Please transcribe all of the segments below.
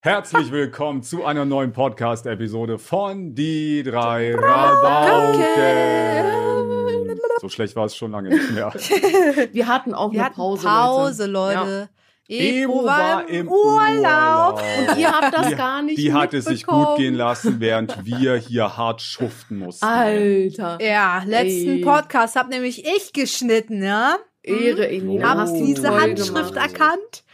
Herzlich willkommen zu einer neuen Podcast-Episode von Die drei Rabauken. So schlecht war es schon lange nicht mehr. Wir hatten auch Wir eine hatten Pause, Pause, Leute. Leute. Ebro war im Urlaub. Und ihr habt das Die, gar nicht die hat es sich gut gehen lassen, während wir hier hart schuften mussten. Alter. Ja, letzten Ey. Podcast hab nämlich ich geschnitten, ja? Ehre, Elina. Habt Oh, ihr diese toll Handschrift gemacht. erkannt?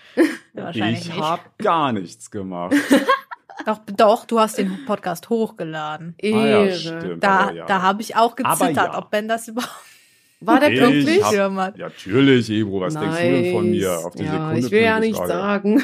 Wahrscheinlich ich nicht. hab gar nichts gemacht. Doch, doch, du hast den Podcast hochgeladen. Ah ja, stimmt. Da, ja. da habe ich auch gezittert, ja. ob Ben das überhaupt War der Ich pünktlich? Ja, natürlich, Ebro, was denkst du denn von mir? Nice. Auf die ja, Sekunde ich will ja pünktlich, nicht Alter. sagen.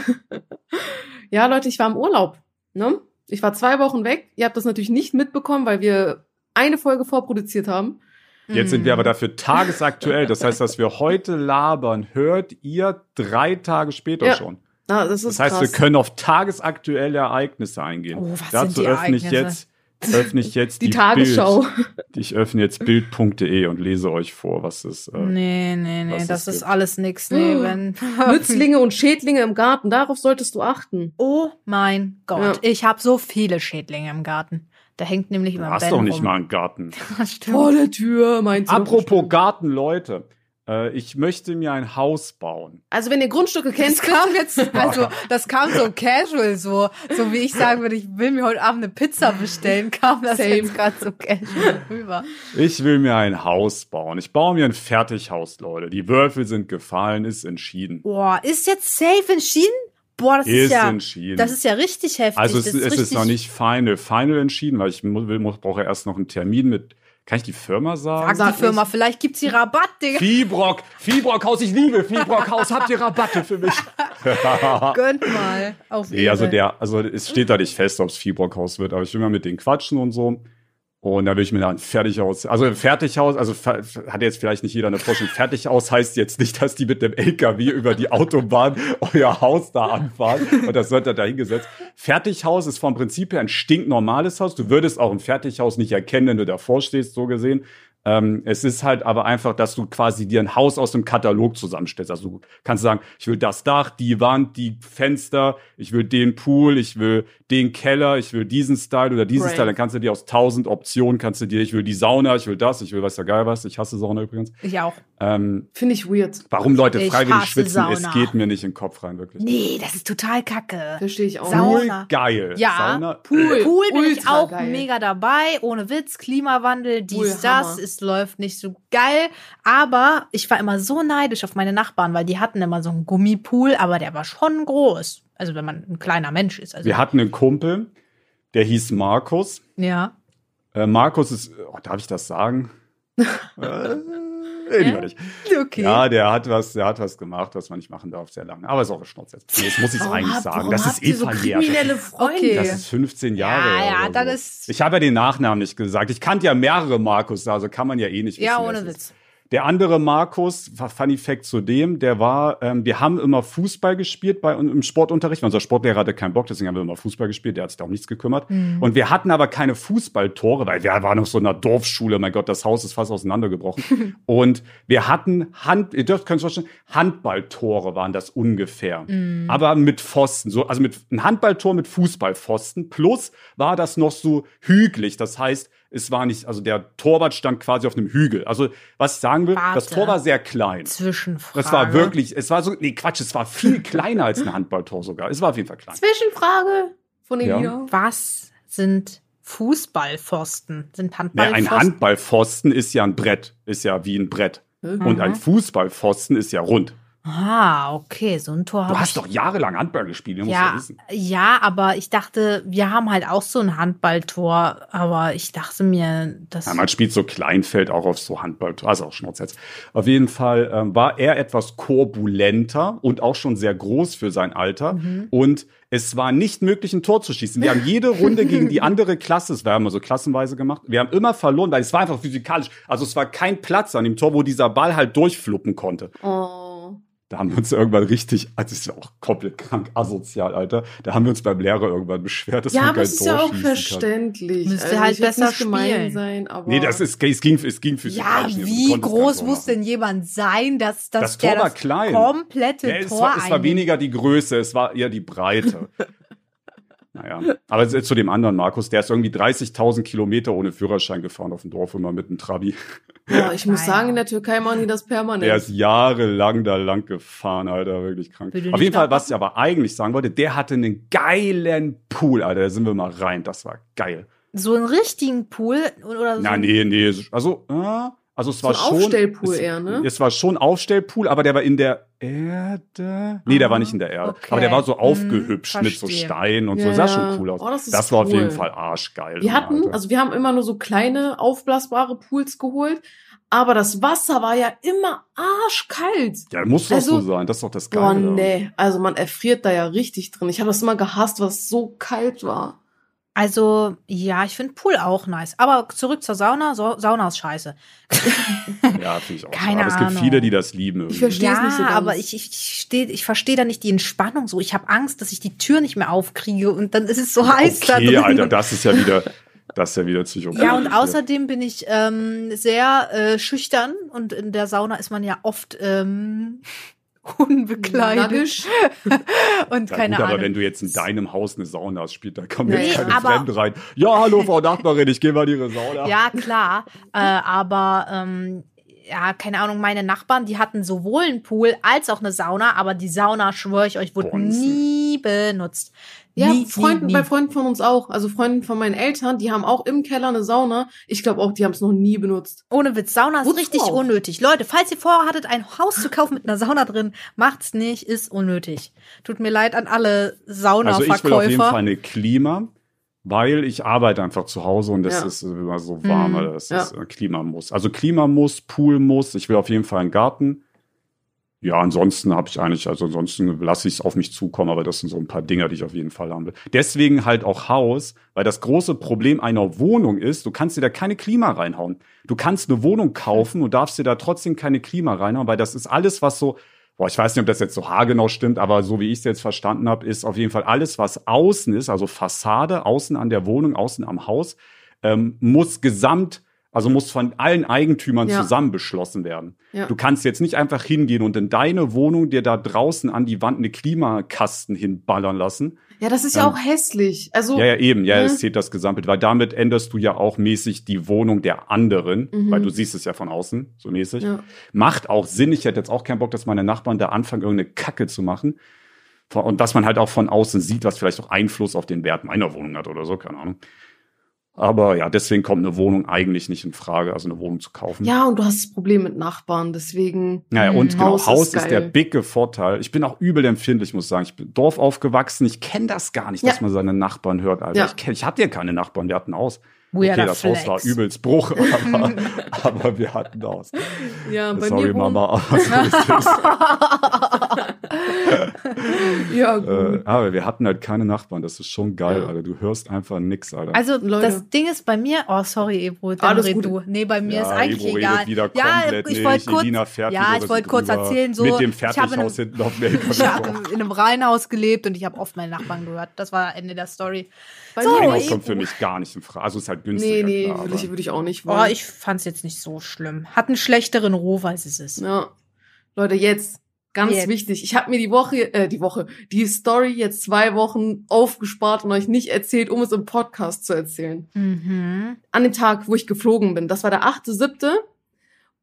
ja, Leute, ich war im Urlaub. Ne? Ich war zwei Wochen weg. Ihr habt das natürlich nicht mitbekommen, weil wir eine Folge vorproduziert haben. Jetzt sind wir Mhm. aber dafür tagesaktuell. Das heißt, dass wir heute labern, hört ihr drei Tage später Ja. schon. Ah, das ist Das heißt, krass. wir können auf tagesaktuelle Ereignisse eingehen. Oh, was Dazu sind die öffne ich jetzt, öffne ich jetzt die, die, Tagesschau. Bild. Ich öffne jetzt bild.de und lese euch vor, was es. Äh, Nee, nee, nee, was das ist gibt. alles nix. Nee, Oh. wenn. Nützlinge und Schädlinge im Garten, darauf solltest du achten. Oh mein Gott, Ja. ich habe so viele Schädlinge im Garten. Da hängt nämlich du immer hast Ben doch nicht rum. mal einen Garten. Vor der Tür, meinst du? Apropos Garten, Leute. Äh, ich möchte mir ein Haus bauen. Also, wenn ihr Grundstücke kennt, Das kam jetzt, also das kam so casual, so, so wie ich sagen würde, ich will mir heute Abend eine Pizza bestellen, kam das Same. jetzt gerade so casual rüber. Ich will mir ein Haus bauen. Ich baue mir ein Fertighaus, Leute. Die Würfel sind gefallen, ist entschieden. Boah, ist jetzt safe entschieden? Boah, das ist, Ist ja, entschieden. das ist ja richtig heftig. Also es, das es ist noch nicht final, final entschieden, weil ich will, muss, brauche erst noch einen Termin mit. Kann ich die Firma sagen? Sag Sag die Firma, nicht. vielleicht gibt's hier Rabatt, Digga. Fibrock, Fibrockhaus, ich liebe Fibrockhaus. Habt ihr Rabatte für mich? Gönnt mal. Auf nee, also der, also es steht da nicht fest, ob es Fibrockhaus wird, aber ich will mal mit denen quatschen und so. Und da will ich mir da ein Fertighaus, also Fertighaus, also hat jetzt vielleicht nicht jeder eine Vorstellung. Fertighaus heißt jetzt nicht, dass die mit dem LKW über die Autobahn euer Haus da anfahren und das wird da dahingesetzt. Fertighaus ist vom Prinzip her ein stinknormales Haus. Du würdest auch ein Fertighaus nicht erkennen, wenn du davor stehst, so gesehen. Ähm, es ist halt aber einfach, dass du quasi dir ein Haus aus dem Katalog zusammenstellst. Also du kannst sagen, ich will das Dach, die Wand, die Fenster, ich will den Pool, ich will den Keller, ich will diesen Style oder diesen Right. Style. Dann kannst du dir aus tausend Optionen, kannst du dir, ich will die Sauna, ich will das, ich will weiß ja geil was. Ich hasse Sauna übrigens. Ich auch. Ähm, Finde ich weird. warum Leute Ich freiwillig schwitzen, es Sauna. geht mir nicht in den Kopf rein, wirklich. Nee, das ist total kacke. Verstehe ich auch. Sau- Pool, Sauna. geil. Ja, Sauna, Pool. Pool bin ich auch geil. mega dabei. Ohne Witz, Klimawandel, dies, Pool, das. Hammer. Es läuft nicht so geil. Aber ich war immer so neidisch auf meine Nachbarn, weil die hatten immer so einen Gummipool, aber der war schon groß. Also wenn man ein kleiner Mensch ist. Also, Wir hatten einen Kumpel, der hieß Markus. ja. Äh, Markus ist, oh, darf ich das sagen? nicht. Okay. Ja, der hat was, der hat was gemacht, was man nicht machen darf, sehr lange. Aber ist auch ein Schnurz jetzt. Jetzt muss ich es Warum eigentlich habt- sagen. warum Das ist eh so kriminelle Das ist- Freunde. Okay. Das ist 15 Jahre. Ja, ja, so. ist- Ich habe ja den Nachnamen nicht gesagt. Ich kannte ja mehrere Markus, also kann man ja eh nicht wissen. ja, ohne. Witz. Der andere Markus, Funny Fact zu dem, der war, ähm, wir haben immer Fußball gespielt bei im Sportunterricht. Unser Sportlehrer hatte keinen Bock, deswegen haben wir immer Fußball gespielt. Der hat sich da um nichts gekümmert. Und wir hatten aber keine Fußballtore, weil wir waren noch so in einer Dorfschule. Mein Gott, das Haus ist fast auseinandergebrochen. und wir hatten Hand, ihr dürft, könnt euch vorstellen, Handballtore waren das ungefähr. Aber mit Pfosten, so, also mit ein Handballtor mit Fußballpfosten. Plus war das noch so hügelig. Das heißt, es war nicht, also der Torwart stand quasi auf einem Hügel. Also, was ich sagen will, das Warte. Tor war sehr klein. Zwischenfrage. Das war wirklich, es war so, nee, Quatsch, es war viel kleiner als ein Handballtor sogar. Es war auf jeden Fall klein. Zwischenfrage von Ja. Elina. Was sind Fußballpfosten? Sind Nee, Handballpfosten? ein Handballpfosten ist ja ein Brett, ist ja wie ein Brett. Und ein Fußballpfosten ist ja rund. Ah, okay, so ein Tor Du hast doch jahrelang Handball gespielt, du musst ja ja, wissen. ja, aber ich dachte, wir haben halt auch so ein Handballtor, aber ich dachte mir, das Ja, man spielt so Kleinfeld auch auf so Handball, also auch Schnurz jetzt. Auf jeden Fall ähm, war er etwas korbulenter und auch schon sehr groß für sein Alter. Mhm. Und es war nicht möglich, ein Tor zu schießen. Wir haben jede Runde gegen die andere Klasse, es war immer so klassenweise gemacht, wir haben immer verloren, weil es war einfach physikalisch. Also es war kein Platz an dem Tor, wo dieser Ball halt durchfluppen konnte. Oh. Da haben wir uns irgendwann richtig, also das ist ja auch komplett krank asozial, Alter. Da haben wir uns beim Lehrer irgendwann beschwert, dass Ja, man aber kein es ist Tor ja auch schießen kann. verständlich. Müsste halt ich will's besser nicht gemein spielen. sein, aber Nee, das ist, es ging, es ging ja, nicht. Du wie groß muss denn jemand sein, dass, dass Das Tor der war das klein. komplette Ja, es, Tor war, es war weniger die Größe, es war eher die Breite. Ja. Aber zu zu dem anderen Markus, der ist irgendwie 30.000 Kilometer ohne Führerschein gefahren auf dem Dorf immer mit einem Trabi. Ja, ich muss Nein. sagen, in der Türkei machen die das permanent. Der ist jahrelang da lang gefahren, Alter, wirklich krank. Auf jeden Fall, was ich aber eigentlich sagen wollte, der hatte einen geilen Pool, Alter. Da sind wir mal rein. Das war geil. So einen richtigen Pool oder so. Na, nee, nee. Also, äh, also es So war schon. Aufstellpool es, eher, ne? Es war schon Aufstellpool, aber der war in der Erde. Nee, der war nicht in der Erde. Okay. Aber der war so Hm, aufgehübscht mit so. Steinen und so. Ja, Sah ja. schon cool aus. Oh, das ist war auf jeden Fall arschgeil. Wir hatten, Alter. also wir haben immer nur so kleine aufblasbare Pools geholt, aber das Wasser war ja immer arschkalt. ja, muss doch also- so sein. Das ist doch das Geile. nee, also man erfriert da ja richtig drin. Ich habe das immer gehasst, was so kalt war. Also, ja, ich finde Pool auch nice. Aber zurück zur Sauna. So, Sauna ist scheiße. Ja, finde ich auch. Keine aber es gibt Ahnung. viele, die das lieben. Ich irgendwie. verstehe es ja, nicht so ganz. aber ich, ich, ich, steh- ich verstehe da nicht die Entspannung so. Ich habe Angst, dass ich die Tür nicht mehr aufkriege und dann ist es so heiß da Okay, drin. Alter, das ist ja wieder, das ist ja wieder psychopathisch. Ja, und außerdem bin ich ähm, sehr äh, schüchtern und in der Sauna ist man ja oft ähm, unbekleidet und Ja, keine gut, aber Ahnung. wenn du jetzt in deinem Haus eine Sauna hast, spielt, da kommen Nee, jetzt keine aber- Fremde rein. Ja, hallo, Frau Nachbarin, ich gehe mal in Ihre Sauna. Ja, klar. äh, aber ähm, ja, keine Ahnung, meine Nachbarn, die hatten sowohl einen Pool als auch eine Sauna, aber die Sauna, schwöre ich euch, wurde Bonzen. nie benutzt. Ja, nie, Freunden, nie, bei nie. Freunden von uns auch. Also Freunden von meinen Eltern, die haben auch im Keller eine Sauna. Ich glaube auch, die haben es noch nie benutzt. Ohne Witz, Sauna ist Wozu richtig auch? unnötig. Leute, falls ihr vorhattet, ein Haus zu kaufen mit einer Sauna drin, macht's nicht, ist unnötig. Tut mir leid an alle also Saunaverkäufer. ich will auf jeden Fall eine Klima, weil ich arbeite einfach zu Hause und das Ja. ist immer so warm, Mhm. Das ist äh, Klima muss. Also Klima muss, Pool muss, ich will auf jeden Fall einen Garten. Ja, ansonsten habe ich eigentlich, also ansonsten lasse ich es auf mich zukommen, aber das sind so ein paar Dinger, die ich auf jeden Fall haben will. Deswegen halt auch Haus, weil das große Problem einer Wohnung ist, du kannst dir da keine Klima reinhauen. Du kannst eine Wohnung kaufen und darfst dir da trotzdem keine Klima reinhauen, weil das ist alles, was so, boah, ich weiß nicht, ob das jetzt so haargenau stimmt, aber so wie ich es jetzt verstanden habe, ist auf jeden Fall alles, was außen ist, also Fassade, außen an der Wohnung, außen am Haus, ähm, muss gesamt, also muss von allen Eigentümern Ja. zusammen beschlossen werden. Ja. Du kannst jetzt nicht einfach hingehen und in deine Wohnung dir da draußen an die Wand eine Klimakasten hinballern lassen. Ja, das ist ja, Ja. auch hässlich. Also, Ja, ja, eben. Ja, Mhm. es zählt das Gesamtbild, weil damit änderst du ja auch mäßig die Wohnung der anderen, Mhm. weil du siehst es ja von außen, so mäßig. ja. Macht auch Sinn. Ich hätte jetzt auch keinen Bock, dass meine Nachbarn da anfangen, irgendeine Kacke zu machen. Und dass man halt auch von außen sieht, was vielleicht auch Einfluss auf den Wert meiner Wohnung hat oder so, keine Ahnung. Aber ja, deswegen kommt eine Wohnung eigentlich nicht in Frage, also eine Wohnung zu kaufen. ja, und du hast das Problem mit Nachbarn, deswegen. Naja, und Mhm. genau, Haus Haus, ist ist, der bicke Vorteil. Ich bin auch übel empfindlich, muss ich sagen. Ich bin Dorf aufgewachsen. Ich kenne das gar nicht, dass Ja. man seine Nachbarn hört, Alter. Ja. Ich, kenn, ich hatte ja keine Nachbarn, wir hatten Haus. Weirder okay, das Haus war Flex. übelst Bruch, aber, aber wir hatten Haus. Ja, bei Sorry, mir Mama. Ja, gut. äh, aber wir hatten halt keine Nachbarn. Das ist schon geil, Ja. Alter. Du hörst einfach nix, Alter. Also Leute. das Ding ist bei mir, oh sorry Ebro, dann Alles red gut. du. Nee, bei mir ja, ist eigentlich Ebro egal. redet wieder ja, ich wollte kurz, ja, ich wollte kurz erzählen, so Mit dem habe Fertighaus einem- hinten auf dem LKW. ich hab in einem Reihenhaus gelebt und ich habe oft meine Nachbarn gehört. Das war Ende der Story. Bei so, Ebro. kommt für mich gar nicht in Frage. Also ist halt günstiger. Nee, nee, klar, würde ich, würde ich auch nicht Oh, wollen. ich fand's jetzt nicht so schlimm. Hat einen schlechteren Ruf, als es ist. Ja. Leute, jetzt, ganz Jetzt. wichtig. Ich habe mir die Woche, äh, die Woche, die Story jetzt zwei Wochen aufgespart und euch nicht erzählt, um es im Podcast zu erzählen. Mhm. An dem Tag, wo ich geflogen bin. Das war der 8.7.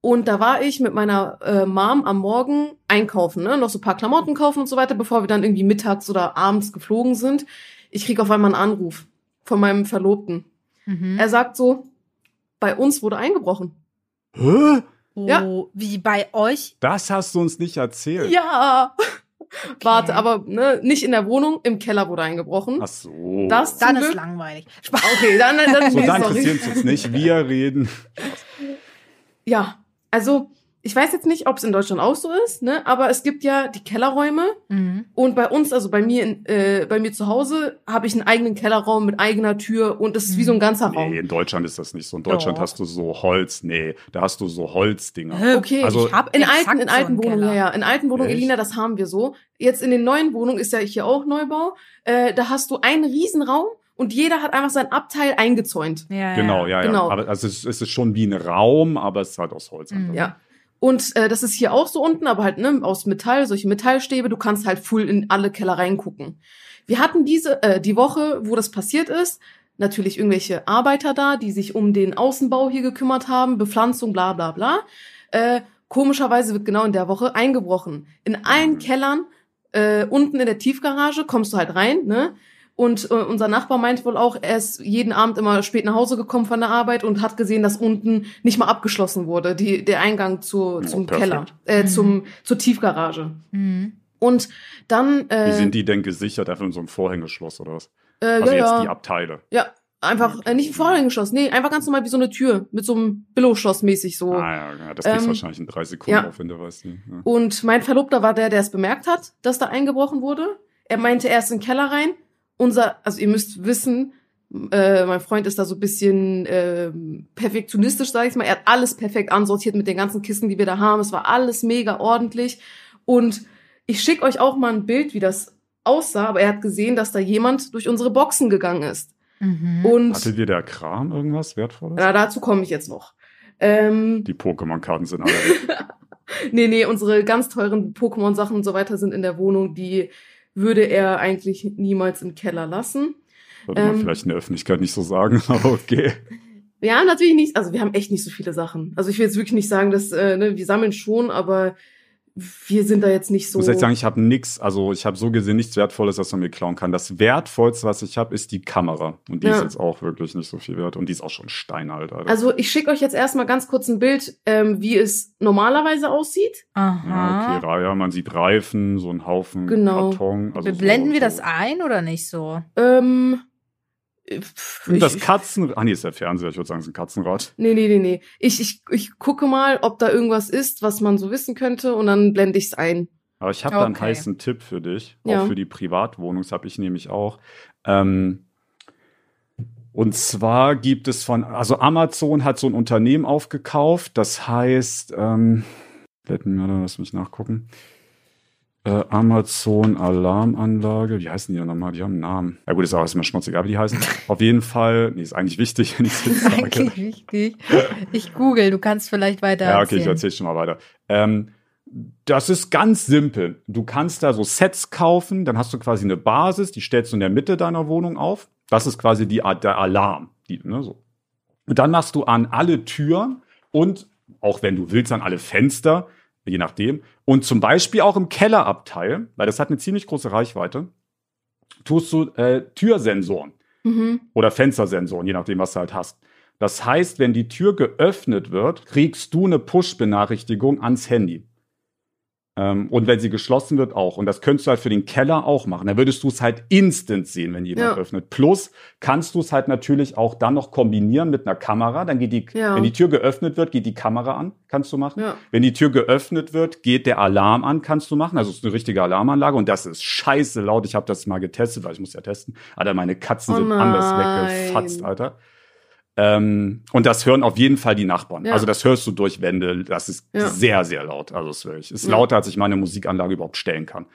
Und da war ich mit meiner äh, Mom am Morgen einkaufen, ne? noch so ein paar Klamotten kaufen und so weiter, bevor wir dann irgendwie mittags oder abends geflogen sind. Ich krieg auf einmal einen Anruf von meinem Verlobten. Mhm. Er sagt so, bei uns wurde eingebrochen. Hä? ja. Oh, wie bei euch? Das hast du uns nicht erzählt. Ja. Warte, aber ne, nicht in der Wohnung, im Keller wurde eingebrochen. Ach so. Das Dann ist langweilig. Spaß. Okay, dann, dann so, nee, dann interessiert uns jetzt nicht. Wir reden. Ja, also ich weiß jetzt nicht, ob es in Deutschland auch so ist, ne? Aber es gibt ja die Kellerräume Mhm. und bei uns, also bei mir, in, äh, bei mir zu Hause, habe ich einen eigenen Kellerraum mit eigener Tür und es ist wie so ein ganzer Raum. Nee, in Deutschland ist das nicht so. In Deutschland Doch. hast du so Holz. Nee, da hast du so Holzdinger. Okay, Also- ich hab In alten, in so alten einen Wohnungen, ja, Keller. ja. In alten Wohnungen? Elina, das haben wir so. Jetzt in den neuen Wohnungen ist ja hier auch Neubau. Äh, da hast du einen Riesenraum und jeder hat einfach sein Abteil eingezäunt. Ja, Genau, ja, ja. Genau. Aber also es, ist schon wie ein Raum, aber es ist halt aus Holz. Mhm. einfach. Ja. Und äh, das ist hier auch so unten, aber halt ne, aus Metall, solche Metallstäbe. Du kannst halt full in alle Keller reingucken. Wir hatten diese äh, die Woche, wo das passiert ist, natürlich irgendwelche Arbeiter da, die sich um den Außenbau hier gekümmert haben, Bepflanzung, bla bla bla. Äh, komischerweise wird genau in der Woche eingebrochen. In allen Kellern, äh, unten in der Tiefgarage, kommst du halt rein, ne? Und äh, unser Nachbar meint wohl auch, er ist jeden Abend immer spät nach Hause gekommen von der Arbeit und hat gesehen, dass unten nicht mal abgeschlossen wurde, die, der Eingang zu, zum perfekt. Keller, äh, Mhm. zum, zur Tiefgarage. Mhm. Und dann, äh, Wie sind die denn gesichert? Einfach in so einem Vorhängeschloss oder was? äh, Also ja, jetzt ja. die Abteile. Ja, einfach äh, nicht Vorhängeschloss, nee, einfach ganz normal wie so eine Tür mit so einem Billo-Schloss mäßig so. Ah ja, ja das kriegst Ähm, wahrscheinlich in drei Sekunden ja. auf, wenn du weißt. ne? Ja. Und mein Verlobter war der, der es bemerkt hat, dass da eingebrochen wurde. Er meinte, er ist in den Keller rein. Unser, also ihr müsst wissen, äh, mein Freund ist da so ein bisschen ähm, perfektionistisch, sag ich mal. Er hat alles perfekt ansortiert mit den ganzen Kissen, die wir da haben. Es war alles mega ordentlich. Und ich schicke euch auch mal ein Bild, wie das aussah. Aber er hat gesehen, dass da jemand durch unsere Boxen gegangen ist. Mhm. Und Hatte dir der Kram irgendwas Wertvolles? na, dazu komme ich jetzt noch. Ähm, Die Pokémon-Karten sind alle weg. Nee, nee, unsere ganz teuren Pokémon-Sachen und so weiter sind in der Wohnung, die würde er eigentlich niemals im Keller lassen. Sollte man Ähm, vielleicht in der Öffentlichkeit nicht so sagen, aber okay. Ja, natürlich nicht, also wir haben echt nicht so viele Sachen. Also ich will jetzt wirklich nicht sagen, dass, äh, ne, wir sammeln schon, aber wir sind da jetzt nicht Ich so. muss jetzt sagen, ich habe nix, also ich habe so gesehen nichts Wertvolles, was man mir klauen kann. Das Wertvollste, was ich habe, ist die Kamera. Und die Ja. ist jetzt auch wirklich nicht so viel wert. Und die ist auch schon steinalt, Alter. also ich schicke euch jetzt erstmal ganz kurz ein Bild, ähm, wie es normalerweise aussieht. ja, Aha. okay, Ra- ja, man sieht Reifen, so einen Haufen Genau. Karton. Also Blenden so, wir das ein oder nicht so? Ähm, Und das ich- Katzen, ah nee, ist der Fernseher, ich würde sagen, es ist ein Katzenrad. Nee, nee, nee, nee. Ich, ich, ich gucke mal, ob da irgendwas ist, was man so wissen könnte und dann blende ich's ein. Aber ich habe da einen Okay. heißen Tipp für dich, Ja. auch für die Privatwohnung, das habe ich nämlich auch. Ähm, und zwar gibt es von, also Amazon hat so ein Unternehmen aufgekauft, das heißt, ähm, let me, lass mich nachgucken. Äh, Amazon Alarmanlage, wie heißen die denn nochmal? Die haben einen Namen. Ja gut, ist auch erstmal schmutzegal, wie die heißen. Auf jeden Fall, nee, ist eigentlich wichtig, wenn ich es jetzt sage. Eigentlich wichtig. Ich google, du kannst vielleicht weiter Ja, okay, ich erzählen. erzähl schon mal weiter. Ähm, das ist ganz simpel. Du kannst da so Sets kaufen, dann hast du quasi eine Basis, die stellst du in der Mitte deiner Wohnung auf. Das ist quasi die Art der Alarm. Die, ne, so. Und dann machst du an alle Türen und auch wenn du willst, an alle Fenster, je nachdem. Und zum Beispiel auch im Kellerabteil, weil das hat eine ziemlich große Reichweite, tust du äh, Türsensoren Mhm. oder Fenstersensoren, je nachdem, was du halt hast. Das heißt, wenn die Tür geöffnet wird, kriegst du eine Push-Benachrichtigung ans Handy. Ähm, und wenn sie geschlossen wird, auch. Und das könntest du halt für den Keller auch machen. Da würdest du es halt instant sehen, wenn jemand Ja. öffnet. Plus kannst du es halt natürlich auch dann noch kombinieren mit einer Kamera. Dann geht die, Ja. wenn die Tür geöffnet wird, geht die Kamera an. Kannst du machen. Ja. Wenn die Tür geöffnet wird, geht der Alarm an, kannst du machen. Also es ist eine richtige Alarmanlage und das ist scheiße laut. Ich habe das mal getestet, weil ich muss ja testen. Alter, meine Katzen Oh sind anders nein. weggefatzt, Alter. Ähm, und das hören auf jeden Fall die Nachbarn. Ja. Also das hörst du durch Wände. Das ist Ja. sehr, sehr laut. Also es ist wirklich, ist Ja. lauter, als ich meine Musikanlage überhaupt stellen kann.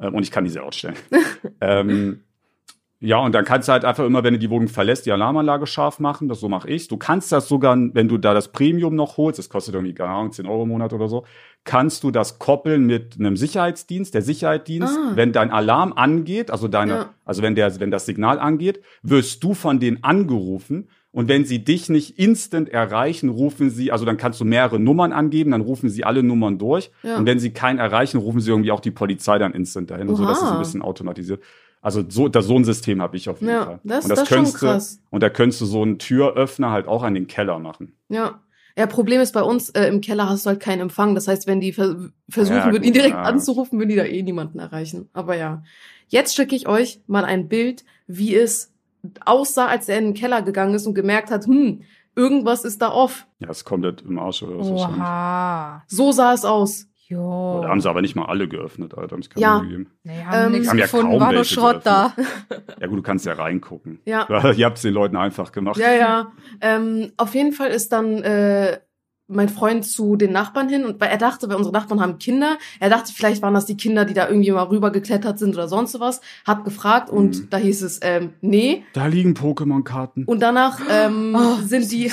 Ähm, und ich kann die sehr laut stellen. ähm, ja, und dann kannst du halt einfach immer, wenn du die Wohnung verlässt, die Alarmanlage scharf machen. Das so mache ich. Du kannst das sogar, wenn du da das Premium noch holst, das kostet irgendwie, keine Ahnung, 10 Euro im Monat oder so, kannst du das koppeln mit einem Sicherheitsdienst. Der Sicherheitsdienst, Ah. wenn dein Alarm angeht, also deine, Ja. also wenn der, wenn das Signal angeht, wirst du von denen angerufen. Und wenn sie dich nicht instant erreichen, rufen sie, also dann kannst du mehrere Nummern angeben, dann rufen sie alle Nummern durch. Ja. Und wenn sie keinen erreichen, rufen sie irgendwie auch die Polizei dann instant dahin. Und so, das ist Oha. ein bisschen automatisiert. Also so, das, so ein System habe ich auf jeden Ja, Fall. das- und das schon könntest du-. Und da könntest du so einen Türöffner halt auch an den Keller machen. Ja. Ja, Problem ist bei uns äh, im Keller hast du halt keinen Empfang. Das heißt, wenn die ver versuchen Ja, würden, ihn direkt ja. anzurufen, würden die da eh niemanden erreichen. Aber ja. Jetzt schicke ich euch mal ein Bild, wie es aussah, als er in den Keller gegangen ist und gemerkt hat, hm, irgendwas ist da off. Ja, ist komplett im Arsch oder so. wahrscheinlich. Oha. So sah es aus. Jo. Da haben sie aber nicht mal alle geöffnet, Alter. Haben sich keine Ja. Gegeben. Nee, haben Ähm, nichts haben ja gefunden, kaum war nur welche Schrott da. Ja gut, du kannst ja reingucken. Ja. Ihr habt es den Leuten einfach gemacht. Ja, ja. Ähm, auf jeden Fall ist dann äh, mein Freund zu den Nachbarn hin und weil er dachte, weil unsere Nachbarn haben Kinder, er dachte, vielleicht waren das die Kinder, die da irgendwie mal rübergeklettert sind oder sonst was, hat gefragt und Mhm. da hieß es, ähm, nee. Da liegen Pokémon-Karten. Und danach ähm, Oh, sind die,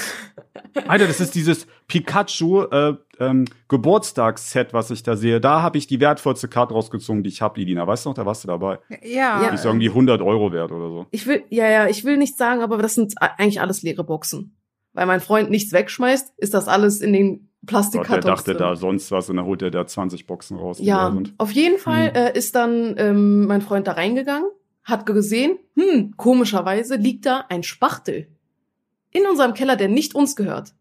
Alter, das ist dieses Pikachu, äh, ähm, Geburtstagsset, was ich da sehe, da habe ich die wertvollste Karte rausgezogen, die ich habe, Idina. Weißt du noch, da warst du dabei. Ja. Ja. Die ist irgendwie 100 Euro wert oder so. Ich will, ja, ja, ich will nicht sagen, aber das sind eigentlich alles leere Boxen. Weil mein Freund nichts wegschmeißt, ist das alles in den Gott, der Plastikkartons dachte da sonst was und dann holt er da 20 Boxen raus. Ja, auf jeden Fall Hm. äh, ist dann ähm, mein Freund da reingegangen, hat gesehen, hm, komischerweise liegt da ein Spachtel in unserem Keller, der nicht uns gehört.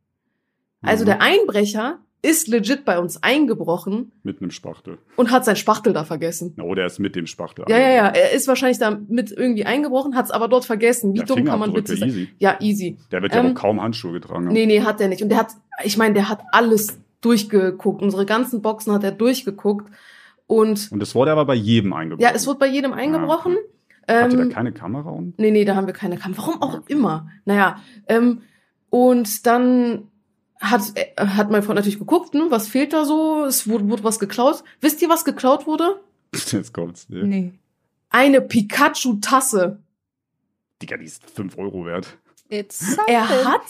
Also Mhm. der Einbrecher ist legit bei uns eingebrochen Mit einem Spachtel. und hat sein Spachtel da vergessen. Na, Oder er ist mit dem Spachtel. Ja, ja, ja, er ist wahrscheinlich da mit irgendwie eingebrochen, hat es aber dort vergessen. Wie Ja, dumm kann man bitte sein? easy. Ja, easy. Der wird ja Ähm, auch kaum Handschuhe getragen. haben. Nee, nee, hat er nicht. Und der hat, ich meine, der hat alles durchgeguckt. Unsere ganzen Boxen hat er durchgeguckt. Und Und es wurde aber bei jedem eingebrochen. ja, es wurde bei jedem eingebrochen. Hatte Ähm, da keine Kamera und? nee, nee, da haben wir keine Kamera. Warum auch immer? Naja, ähm, und dann hat, äh, hat mein Freund natürlich geguckt, ne, was fehlt da so? Es wurde, wurde was geklaut. Wisst ihr, was geklaut wurde? Jetzt kommt's. Nee. Nee. Eine Pikachu-Tasse. Digga, die ist 5 Euro wert. It's Er hat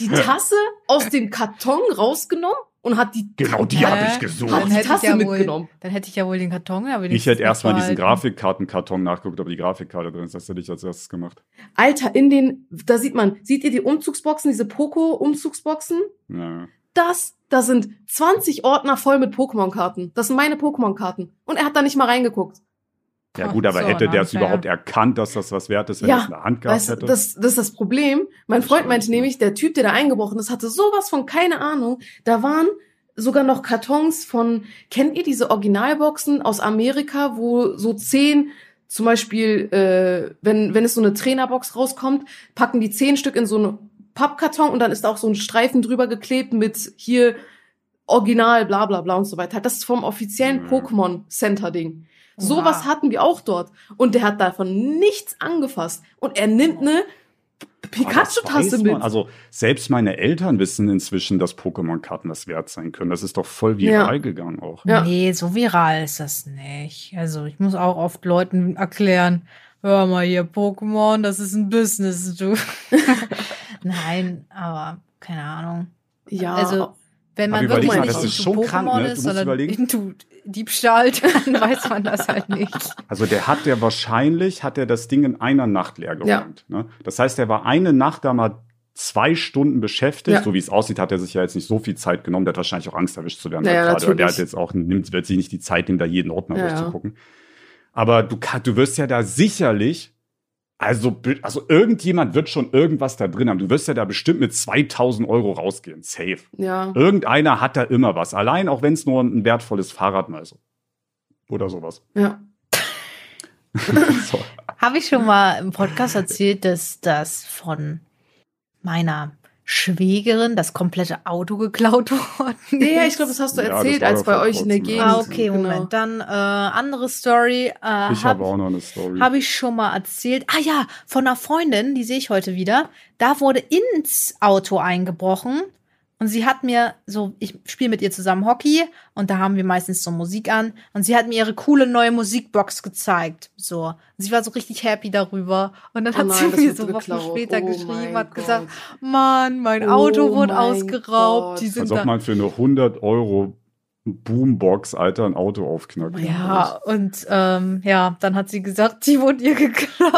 die Tasse aus dem Karton rausgenommen und hat die, Genau, die habe ich hat gesucht. Dann die hätte ich Tasse ja wohl- mitgenommen. Dann hätte ich ja wohl den Karton, aber Ich hätte erstmal diesen Grafikkartenkarton nachgeguckt, ob die Grafikkarte drin ist. Das hätte ich als erstes gemacht. Alter, in den, da sieht man, seht ihr die Umzugsboxen, diese Poco-Umzugsboxen? Ja. Das, da sind 20 Ordner voll mit Pokémon-Karten. Das sind meine Pokémon-Karten. Und er hat da nicht mal reingeguckt. Ja gut, aber so, hätte der es überhaupt erkannt, dass das was wert ist, wenn Ja, er es in der Hand gehabt Weißt, hätte? das, das ist das Problem. Mein Freund Scheiße. meinte nämlich, der Typ, der da eingebrochen ist, hatte sowas von keine Ahnung. Da waren sogar noch Kartons von, kennt ihr diese Originalboxen aus Amerika, wo so zehn, zum Beispiel, äh, wenn, wenn es so eine Trainerbox rauskommt, packen die zehn Stück in so einen Pappkarton und dann ist da auch so ein Streifen drüber geklebt mit hier Original, bla bla bla und so weiter. Das ist vom offiziellen Mhm. Pokémon Center Ding. Oha. Sowas hatten wir auch dort. Und der hat davon nichts angefasst. Und er nimmt eine das Pikachu-Tasse mit. Also selbst meine Eltern wissen inzwischen, dass Pokémon-Karten was wert sein können. Das ist doch voll Ja. viral gegangen auch. Ja. Nee, so viral ist das nicht. Also ich muss auch oft Leuten erklären, hör mal hier, Pokémon, das ist ein Business, du. Nein, aber keine Ahnung. ja, Also wenn man wirklich mal, nicht das ist schon Pokémon krank, ne? Ist, sondern überlegen. into Diebstahl, dann weiß man das halt nicht. Also der hat ja wahrscheinlich, hat er das Ding in einer Nacht leer geräumt. Ne? Das heißt, er war eine Nacht da mal zwei Stunden beschäftigt. Ja. So wie es aussieht, hat er sich ja jetzt nicht so viel Zeit genommen. Der hat wahrscheinlich auch Angst, erwischt zu werden. Ja, ja, der hat jetzt auch, nimmt, wird sich nicht die Zeit nehmen, da jeden Ordner Ja, ja. durchzugucken. Aber du, du wirst ja da sicherlich, also, also irgendjemand wird schon irgendwas da drin haben. Du wirst ja da bestimmt mit 2000 Euro rausgehen. Safe. ja. Irgendeiner hat da immer was. Allein auch wenn es nur ein wertvolles Fahrrad mal ist. Oder sowas. Ja. so. Habe ich schon mal im Podcast erzählt, dass das von meiner Schwägerin das komplette Auto geklaut worden ist? Ja, ich glaube, das hast du Ja, erzählt, als bei euch in der Gegend. Ah, okay, Genau. Moment. Dann äh, andere Story. Äh, Ich hab- habe auch noch eine Story. Habe ich schon mal erzählt. Ah ja, von einer Freundin, die sehe ich heute wieder. Da wurde ins Auto eingebrochen. Und sie hat mir so, ich spiele mit ihr zusammen Hockey und da haben wir meistens so Musik an. Und sie hat mir ihre coole neue Musikbox gezeigt. So. Und sie war so richtig happy darüber. Und dann Oh hat nein, sie mir so Wochen geklaut. später Oh geschrieben, hat gesagt, Gott. Mann, mein Oh Auto wurde mein ausgeraubt. Gott. Die sind Als ob da. man für eine 100 Euro Boombox, Alter, ein Auto aufknackt. Ja, und ähm, ja, dann hat sie gesagt, die wurde ihr geklaut.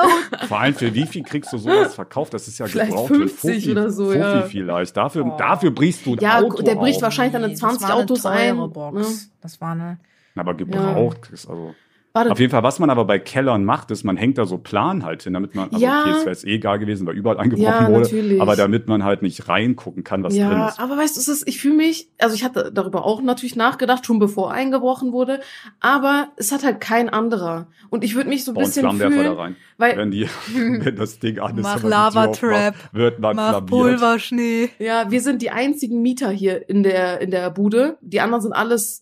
Vor allem für wie viel kriegst du sowas verkauft? Das ist ja Vielleicht gebraucht 50 für oder so, Fuffi ja. vielleicht. Dafür, Oh. dafür brichst du ein Ja, Auto der bricht auf. wahrscheinlich dann in Nee, 20 das war eine Autos ein. Box. Ne? Das war eine. Aber gebraucht ist also. Warte, Auf jeden Fall, was man aber bei Kellern macht, ist, man hängt da so Plan halt hin, damit man, also Ja. okay, es wäre jetzt eh egal gewesen, weil überall eingebrochen Ja, wurde, natürlich. aber damit man halt nicht reingucken kann, was drin ja, ist. aber weißt du, es ist, ich fühle mich, also ich hatte darüber auch natürlich nachgedacht, schon bevor eingebrochen wurde, aber es hat halt kein anderer. Und ich würde mich so ein bisschen fühlen, da rein. weil, Wenn, die, wenn das Ding an ist, Mach wenn man die Tür Lava-Trap. aufmacht, wird man Mach flammiert. Pulverschnee. ja, wir sind die einzigen Mieter hier in der, in der Bude. Die anderen sind alles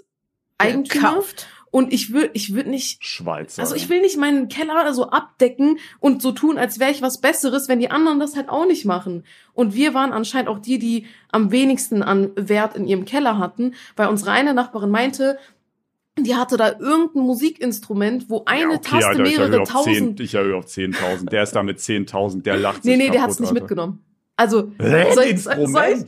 Eigentümer. Gekauft. Und ich will, ich würde nicht, Schweizer. also ich will nicht meinen Keller so abdecken und so tun, als wäre ich was Besseres, wenn die anderen das halt auch nicht machen. Und wir waren anscheinend auch die, die am wenigsten an Wert in ihrem Keller hatten, weil unsere eine Nachbarin meinte, die hatte da irgendein Musikinstrument, wo eine ja, okay, Taste Alter, ich mehrere auf 10, tausend. ich erhöhe auf 10.000. Der ist da mit 10.000, der lacht Nee, sich nee, der kaputt, hat's nicht Alter. mitgenommen. Also, Hä, soll ich, soll, ich, Instrument?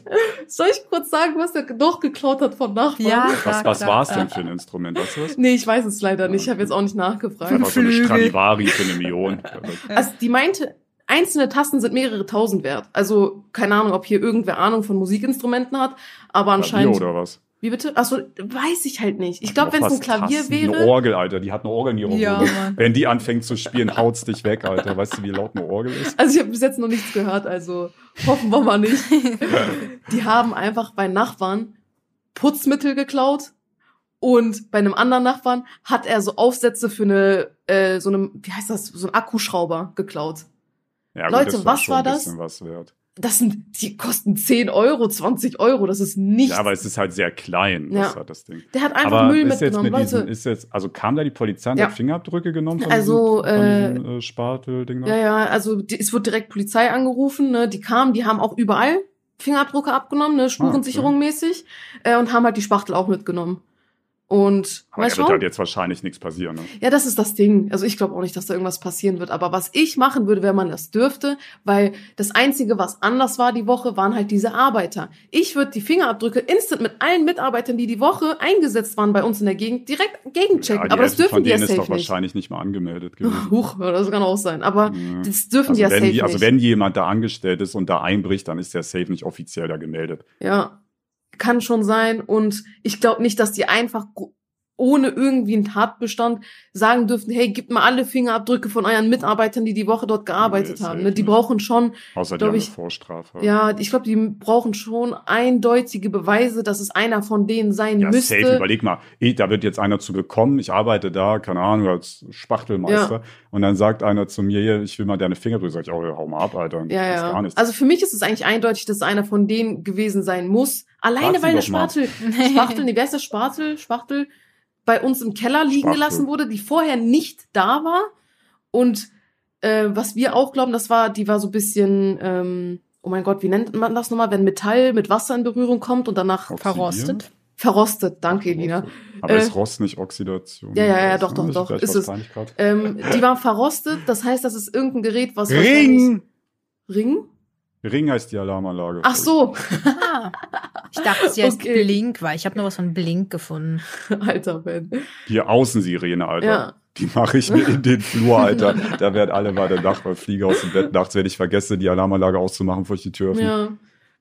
soll ich kurz sagen, was er noch geklaut hat von Nachbarn? Ja. Was, was war es denn für ein Instrument? Weißt du was? Nee, ich weiß es leider nicht. Ich habe jetzt auch nicht nachgefragt. Einfach so eine Flügel. Stradivari für eine Million. Also die meinte, einzelne Tasten sind mehrere tausend wert. Also keine Ahnung, ob hier irgendwer Ahnung von Musikinstrumenten hat, aber Klavier anscheinend. oder was? Wie bitte? Achso, weiß ich halt nicht. Ich glaube, wenn es ein Klavier Tasten, wäre. Eine Orgel, Alter. Die hat eine Orgel in ihrer Ja, Wohnung. Mann. Wenn die anfängt zu spielen, haut's dich weg, Alter. Weißt du, wie laut eine Orgel ist? Also ich habe bis jetzt noch nichts gehört, also hoffen wir mal nicht. Die haben einfach bei Nachbarn Putzmittel geklaut und bei einem anderen Nachbarn hat er so Aufsätze für eine, äh, so eine, wie heißt das, so ein Akkuschrauber geklaut. Ja, Leute, das was war ein das? bisschen Was wert. Das sind, die kosten 10 Euro, 20 Euro, das ist nichts. Ja, aber es ist halt sehr klein, Ja. das hat das Ding. Der hat einfach aber Müll ist jetzt mitgenommen, mit diesen, ist jetzt, also kam da die Polizei und Ja. hat Fingerabdrücke genommen von Also, diesem, von äh, diesem äh, Spatel-Ding? Ja, ja, also die, es wird direkt Polizei angerufen, ne? Die kamen, die haben auch überall Fingerabdrücke abgenommen, ne? Spurensicherung mäßig, äh, und haben halt die Spachtel auch mitgenommen. Und Aber mal da wird schauen. halt jetzt wahrscheinlich nichts passieren. Ne? Ja, das ist das Ding. Also ich glaube auch nicht, dass da irgendwas passieren wird. Aber was ich machen würde, wenn man das dürfte, weil das Einzige, was anders war die Woche, waren halt diese Arbeiter. Ich würde die Fingerabdrücke instant mit allen Mitarbeitern, die die Woche eingesetzt waren bei uns in der Gegend, direkt gegenchecken. die aber das dürfen von die ja denen ist doch safe nicht. wahrscheinlich nicht mal angemeldet gewesen. Huch, das kann auch sein. Aber Ja. das dürfen Also die ja safe die, also nicht. wenn jemand da angestellt ist und da einbricht, dann ist der safe nicht offiziell da gemeldet. Ja, kann schon sein. Und ich glaube nicht, dass die einfach ohne irgendwie einen Tatbestand sagen dürften, hey, gebt mal alle Fingerabdrücke von euren Mitarbeitern, die die Woche dort gearbeitet Nee, haben. Ne? Die brauchen schon, Außer die eine ich- Vorstrafe. ja, ich glaube, die brauchen schon eindeutige Beweise, dass es einer von denen sein Ja, müsste. safe. Überleg mal, ich, da wird jetzt einer zu bekommen. Ich arbeite da, keine Ahnung, als Spachtelmeister. Und dann sagt einer zu mir, ich will mal deine Fingerabdrücke. Sag ich, oh, hau mal ab, Alter. ja, ja. gar nichts. Also für mich ist es eigentlich eindeutig, dass es einer von denen gewesen sein muss. Alleine Frag weil der. Spatel, Spachtel, nee, wer ist der Spatel? Spachtel bei uns im Keller liegen Spachtel. gelassen wurde, die vorher nicht da war. Und äh, was wir auch glauben, das war, die war so ein bisschen, ähm, oh mein Gott, wie nennt man das nochmal, wenn Metall mit Wasser in Berührung kommt und danach Oxidieren? Verrostet. verrostet. Danke, Elina. Aber äh, ist Rost nicht Oxidation? ja, ja, ja, doch, doch, nicht doch, ist es. Ähm, die war verrostet, das heißt, das ist irgendein Gerät, was Ring! Ring? Ring heißt die Alarmanlage. Ach so, Ah, ich dachte, sie heißt Okay. Blink, weil ich habe nur was von Blink gefunden. alter Ben. Hier Außensirene, Alter. Ja. Die mache ich mir in den Flur, Alter. Da werden alle mal der Nachbar fliegen aus dem Bett nachts, wenn ich vergesse, die Alarmanlage auszumachen, bevor ich die Tür öffne. Ja.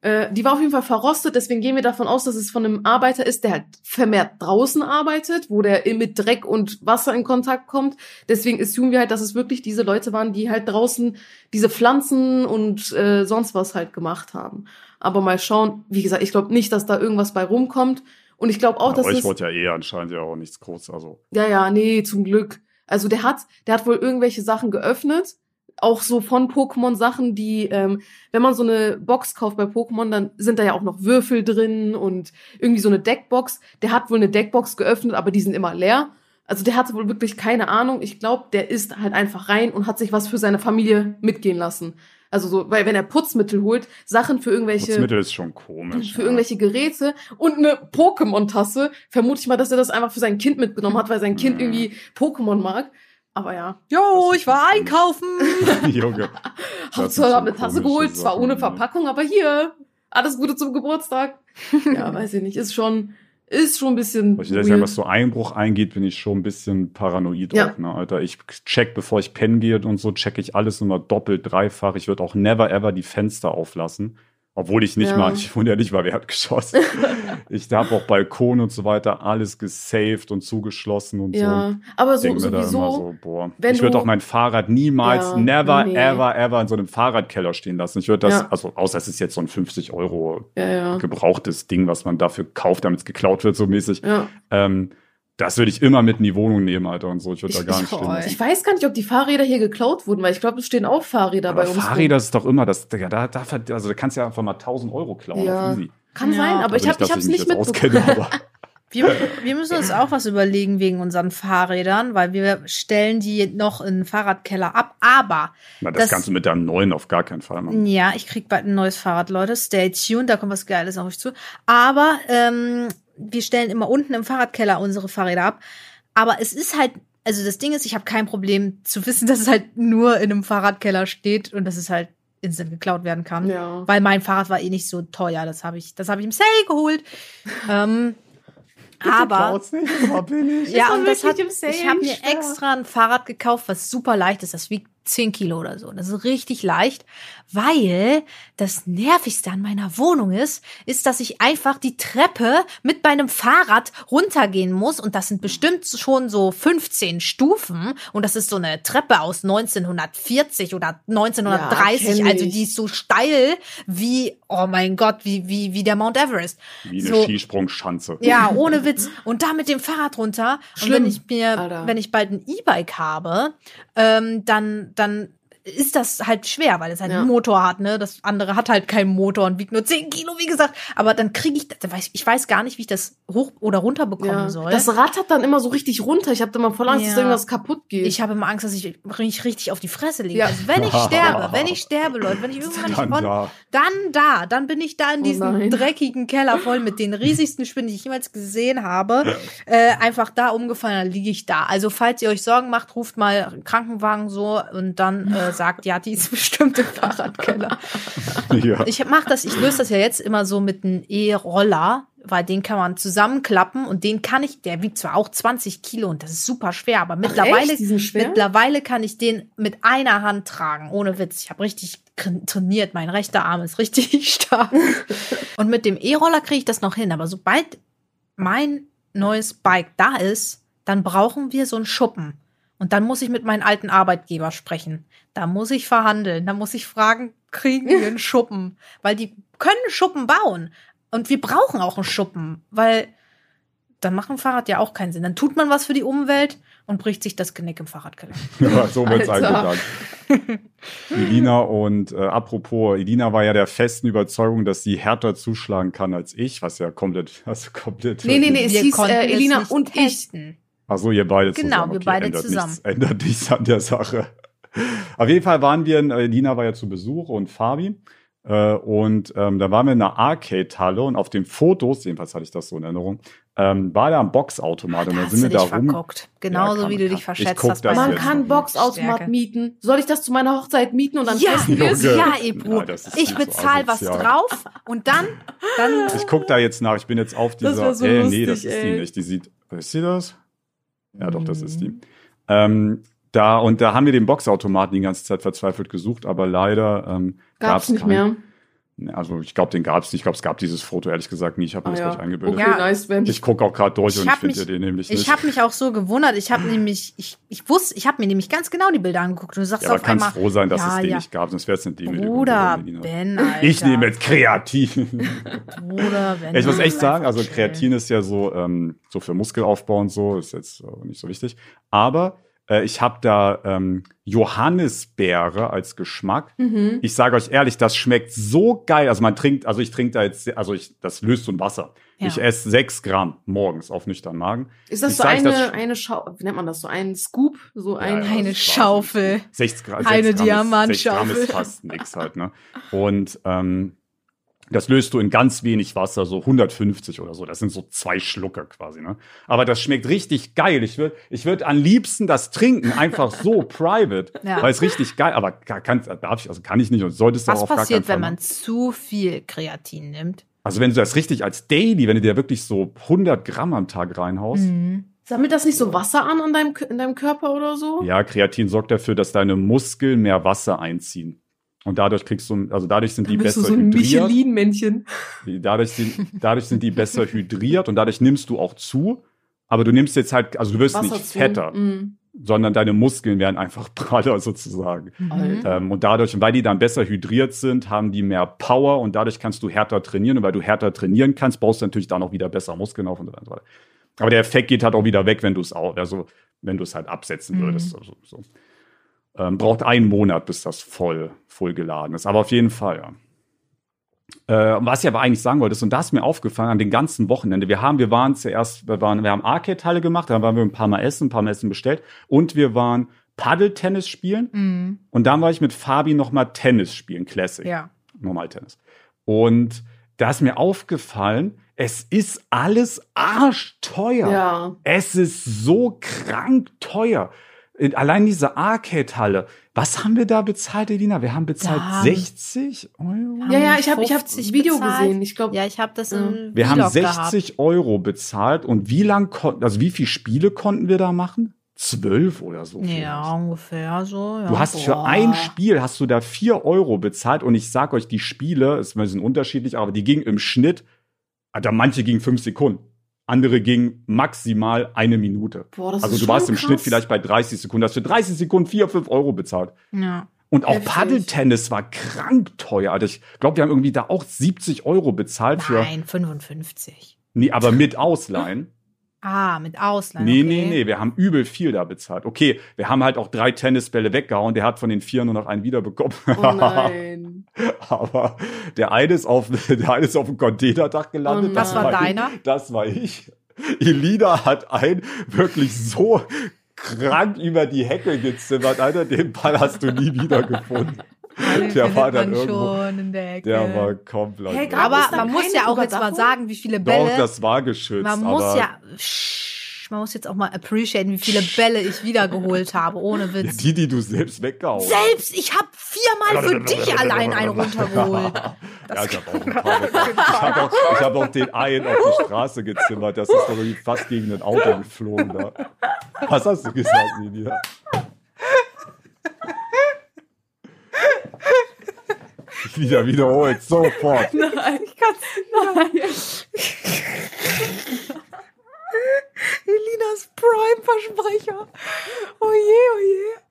Äh, die war auf jeden Fall verrostet, deswegen gehen wir davon aus, dass es von einem Arbeiter ist, der halt vermehrt draußen arbeitet, wo der mit Dreck und Wasser in Kontakt kommt. Deswegen assumen wir halt, dass es wirklich diese Leute waren, die halt draußen diese Pflanzen und äh, sonst was halt gemacht haben. Aber mal schauen, wie gesagt, ich glaube nicht, dass da irgendwas bei rumkommt. Und ich glaube auch, Aber dass euch wurde ja eh anscheinend ja auch nichts groß. Also, Ja, ja, nee, zum Glück. Also der hat, der hat wohl irgendwelche Sachen geöffnet, auch so von Pokémon Sachen, die, ähm, wenn man so eine Box kauft bei Pokémon, dann sind da ja auch noch Würfel drin und irgendwie so eine Deckbox. Der hat wohl eine Deckbox geöffnet, aber die sind immer leer. Also der hatte wohl wirklich keine Ahnung. Ich glaube, der ist halt einfach rein und hat sich was für seine Familie mitgehen lassen. Also so, weil wenn er Putzmittel holt, Sachen für irgendwelche Putzmittel ist schon komisch. für ja. irgendwelche Geräte und eine Pokémon-Tasse. Vermute ich mal, dass er das einfach für sein Kind mitgenommen hat, weil sein Kind Ja. irgendwie Pokémon mag. Aber ja, Jo, ich war einkaufen. Junge. Hauptsache sind hab schon eine Tasse geholt, zwar ohne ne? Verpackung, aber hier, alles Gute zum Geburtstag. ja, weiß ich nicht, ist schon, ist schon ein bisschen Ich sagen, was so Einbruch eingeht, bin ich schon ein bisschen paranoid Ja. auch, ne, Alter. Ich check, bevor ich pennen gehe und so, check ich alles immer doppelt, dreifach. Ich würde auch never ever die Fenster auflassen. Obwohl ich nicht Ja. mal, ich wohne ja nicht mal Erdgeschoss. ich habe auch Balkon und so weiter, alles gesaved und zugeschlossen und so. Ja, aber so, Denk immer sowieso, so, boah. ich würde auch mein Fahrrad niemals, Ja, never, nee. ever, ever in so einem Fahrradkeller stehen lassen. Ich würde das, Ja. also außer es ist jetzt so ein 50 Euro gebrauchtes Ding, was man dafür kauft, damit es geklaut wird, so mäßig. ja. Ähm, das würde ich immer mit in die Wohnung nehmen, Alter, und so. Ich würde da gar nicht Ich- stehen lassen. Ich weiß gar nicht, ob die Fahrräder hier geklaut wurden, weil ich glaube, es stehen auch Fahrräder Aber bei uns. rum. Fahrräder ist doch immer das, Digga, da, da, also da kannst du ja einfach mal 1000 Euro klauen. Ja. auf easy. Kann Ja. sein, aber ich Also habe ich hab's mich nicht mitbekommen. Wir, wir müssen uns auch was überlegen wegen unseren Fahrrädern, weil wir stellen die noch in den Fahrradkeller ab. Aber na, das, Das- kannst du mit deinem neuen auf gar keinen Fall machen. Ja, ich krieg bald ein neues Fahrrad, Leute. Stay tuned, da kommt was Geiles auf euch zu. Aber ähm, wir stellen immer unten im Fahrradkeller unsere Fahrräder ab. Aber es ist halt, also das Ding ist, ich habe kein Problem zu wissen, dass es halt nur in einem Fahrradkeller steht und das ist halt instant geklaut werden kann. Ja. Weil mein Fahrrad war eh nicht so teuer. Das habe ich, das habe ich im Sale geholt. ähm, aber nicht, billig. ja, und das hat, im Sale ich habe mir extra ein Fahrrad gekauft, was super leicht ist. Das wiegt 10 Kilo oder so. Das ist richtig leicht, weil das Nervigste an meiner Wohnung ist, ist, dass ich einfach die Treppe mit meinem Fahrrad runtergehen muss. Und das sind bestimmt schon so 15 Stufen. Und das ist so eine Treppe aus 1940 oder 1930. Ja, also die ist so steil wie, oh mein Gott, wie, wie, wie der Mount Everest. Wie eine so, Skisprungschanze. ja, ohne Witz. Und da mit dem Fahrrad runter. Und Schlimm, wenn ich mir, Alter. wenn ich bald ein E-Bike habe, ähm, dann, dann ist das halt schwer, weil es halt Ja. einen Motor hat, ne? Das andere hat halt keinen Motor und wiegt nur 10 Kilo, wie gesagt. Aber dann kriege ich, da weiß- ich weiß gar nicht, wie ich das hoch oder runter bekommen Ja. soll. Das Rad hat dann immer so richtig runter. Ich habe da mal voll Angst, dass Ja. irgendwas kaputt geht. ich habe immer Angst, dass ich mich richtig auf die Fresse lege. Ja. Also wenn ich sterbe, wenn ich sterbe, Leute, wenn ich irgendwann nicht Dann von, da. dann da, dann bin ich da in Oh diesem nein. dreckigen Keller voll mit den riesigsten Spinnen, die ich jemals gesehen habe. Äh, einfach da umgefallen, dann liege ich da. Also falls ihr euch Sorgen macht, ruft mal einen Krankenwagen so und dann äh, sagt, ja, die ist bestimmt im Fahrradkeller. Ja. Ich mach das, ich löse das ja jetzt immer so mit einem E-Roller, weil den kann man zusammenklappen und den kann ich, der wiegt zwar auch 20 Kilo und das ist super schwer, aber mittlerweile, sind schwer? mittlerweile kann ich den mit einer Hand tragen, ohne Witz. Ich habe richtig tr- trainiert, mein rechter Arm ist richtig stark. und mit dem E-Roller kriege ich das noch hin, aber sobald mein neues Bike da ist, dann brauchen wir so einen Schuppen. Und dann muss ich mit meinem alten Arbeitgeber sprechen. Da muss ich verhandeln. Da muss ich fragen, kriegen wir einen Schuppen? Weil die können einen Schuppen bauen. Und wir brauchen auch einen Schuppen, weil dann macht ein Fahrrad ja auch keinen Sinn. Dann tut man was für die Umwelt und bricht sich das Genick im Fahrradkeller. Ja, so wird's Alter. eingegangen. Elina und äh, apropos, Elina war ja der festen Überzeugung, dass sie härter zuschlagen kann als ich, was ja komplett, also komplett. Nee, nee, nee, es hieß äh, Elina und ich. testen. Ach so, ihr beide Genau, zusammen. wir okay, beide ändert zusammen. Nichts, ändert nichts an der Sache. Auf jeden Fall waren wir, in, äh, Elina war ja zu Besuch und Fabi. Äh, und ähm, da waren wir in einer Arcade-Halle und auf den Fotos, jedenfalls hatte ich das so in Erinnerung, ähm, war da ein Boxautomat und Da dann hast sind du wir dich da rum. verguckt. Genauso kann- wie du kann- dich ich verschätzt guck hast. Man kann. Boxautomat Stärke. mieten. Soll ich das zu meiner Hochzeit mieten und dann Ja, testen wir? Junge. ja, Ebru. Ist ich bezahle was drauf und dann, dann Ich guck da jetzt nach, ich bin jetzt auf dieser. so äh, nee, lustig, das ist die ey. nicht. Die sieht. Ist sie das? Ja, doch, das ist die. Mhm. Ähm, da, und da haben wir den Boxautomaten die ganze Zeit verzweifelt gesucht, aber leider ähm, Gab's nicht keinen. mehr. Also ich glaube, den gab es nicht. Ich glaube, es gab dieses Foto ehrlich gesagt nie. Ich habe mir Ah, das ja. gleich eingebildet. Okay, Ja. nice, wenn Ich gucke auch gerade durch Ich und ich finde den nämlich nicht. Ich habe mich auch so gewundert. Ich habe nämlich, ich, ich wusste, ich habe mir nämlich ganz genau die Bilder angeguckt. Und du sagst ja, aber auf kannst einmal, froh sein, dass ja, es den ja. nicht gab, sonst wäre es eine Demütigung. Bruder. Ben, Alter. Ich nehme jetzt Kreatin. Bruder Ben. Ich muss echt sagen, also. Kreatin ist ja so, ähm, so für Muskelaufbau und so, ist jetzt äh, nicht so wichtig. Aber äh, ich habe da ähm, Johannisbeere als Geschmack. Mhm. Ich sage euch ehrlich, das schmeckt so geil. Also man trinkt, also ich trinke da jetzt, also ich, das löst so ein Wasser. Ja. Ich esse sechs Gramm morgens auf nüchternen Magen. Ist das Ich so sag, eine, das- eine Schau, wie nennt man das, so ein Scoop? So ein, Ja, Eine Schaufel. Sechs Gra Eine sechs Gramm ist- Sechs Gramm Diamantschaufel. ist fast nix halt, ne? Und ähm, das löst du in ganz wenig Wasser, so 150 oder so. Das sind so zwei Schlucke quasi, ne? Aber das schmeckt richtig geil. Ich würde ich würd am liebsten das trinken, einfach so private, Ja. weil es richtig geil, aber kann, darf ich, also kann ich nicht und solltest du auch Was passiert, wenn man zu viel Kreatin nimmt? Also wenn du das richtig als Daily, wenn du dir wirklich so 100 Gramm am Tag reinhaust, Mhm. Sammelt das nicht so Wasser an, an deinem, in deinem Körper oder so? Ja, Kreatin sorgt dafür, dass deine Muskeln mehr Wasser einziehen. Und dadurch kriegst du, also dadurch sind die Bist du besser so ein hydriert. Michelin-Männchen. Dadurch sind, dadurch sind die besser hydriert und dadurch nimmst du auch zu. Aber du nimmst jetzt halt, also du wirst Wasser nicht zu. fetter, Mm. sondern deine Muskeln werden einfach praller sozusagen. Mhm. Ähm, und dadurch, und weil die dann besser hydriert sind, haben die mehr Power und dadurch kannst du härter trainieren. Und weil du härter trainieren kannst, baust du natürlich dann auch wieder besser Muskeln auf und so weiter. Aber der Effekt geht halt auch wieder weg, wenn du es auch, also wenn du es halt absetzen Mhm. würdest. Also, so. Ähm, braucht einen Monat, bis das voll, voll geladen ist. Aber auf jeden Fall, ja. Äh, was ich aber eigentlich sagen wollte, ist, und da ist mir aufgefallen an den ganzen Wochenende. Wir haben, wir waren zuerst, wir waren, wir haben Arcade-Halle gemacht, dann waren wir ein paar Mal essen, ein paar Mal Essen bestellt und wir waren Paddeltennis spielen Mhm. und dann war ich mit Fabi noch mal Tennis spielen, Classic, Ja. normal Tennis. Und da ist mir aufgefallen, es ist alles arschteuer. Ja. Es ist so krank teuer. In, allein diese Arcade-Halle. Was haben wir da bezahlt, Elina? Wir haben bezahlt Da haben- 60 Euro. Ja, ja, ich habe ich hab 50 Video bezahlt. gesehen. Ich glaube, Ja, ich habe das Ja. im Wir haben Vlog 60 Euro bezahlt und wie lang konnten, also wie viele Spiele konnten wir da machen? Zwölf oder so. Gehabt. vielleicht. Ja, ungefähr so. Ja. Du hast für Boah. ein Spiel hast du da vier Euro bezahlt und ich sag euch, die Spiele, es sind unterschiedlich, aber die gingen im Schnitt, Alter, manche gingen fünf Sekunden, andere gingen maximal eine Minute. boah, das also du warst im krass. Schnitt vielleicht bei 30 Sekunden, hast für 30 Sekunden vier, fünf Euro bezahlt. Ja. Und auch. Paddeltennis war krank teuer. Alter, ich glaube, wir haben irgendwie da auch 70 Euro bezahlt für, Nein, 55. nee, aber mit Ausleihen. Ah, mit Ausleihen. Nee, okay. nee, nee, wir haben übel viel da bezahlt. Okay, wir haben halt auch drei Tennisbälle weggehauen, der hat von den vier nur noch einen wiederbekommen. Oh nein. Aber der eine ist auf, der eine ist auf dem Containerdach gelandet. Oh Das war ich. deiner? Das war ich. Elina hat einen wirklich so krank über die Hecke gezimmert. Alter, den Ball hast du nie wieder gefunden. Den Der war dann irgendwo. schon in der Ecke. Der war komplett. Hey, aber man muss ja auch jetzt mal sagen, wie viele Doch, Bälle. das war geschützt. man muss aber ja. Sch- Man muss jetzt auch mal appreciaten, wie viele Bälle ich wiedergeholt habe, ohne Ja, Witz. die, die du selbst weggehauen hast. Selbst, ich habe viermal für dich allein einen runtergeholt. Ja, ich habe auch, hab auch, ich hab auch den einen auf die Straße gezimmert. Das ist doch irgendwie fast gegen ein Auto geflogen da. Was hast du gesagt, Lydia? Wieder wiederholt, sofort. Nein, ich kann's nein. Elinas Prime-Versprecher. Oh je, oh je.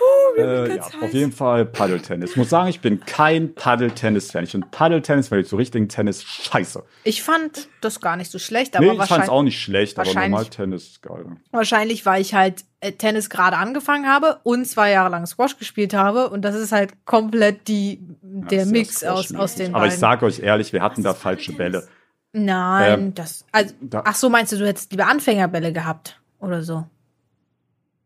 Oh, wird Äh, ja, auf jeden Fall Paddeltennis. Ich muss sagen, ich bin kein Paddeltennis-Fan. Ich finde Paddeltennis, weil ich so richtigen Tennis scheiße. Ich fand das gar nicht so schlecht, aber Nee, ich fand's wahrscheinlich, auch nicht schlecht, aber normal Tennis ist geil. wahrscheinlich, weil ich halt äh, Tennis gerade angefangen habe und zwei Jahre lang Squash gespielt habe. Und das ist halt komplett die, der ist Mix ja aus, aus den Aber beiden. ich sag euch ehrlich, wir hatten da falsche? Bälle. Nein, Ähm, das. Also, da- ach so, meinst du, du hättest lieber Anfängerbälle gehabt oder so?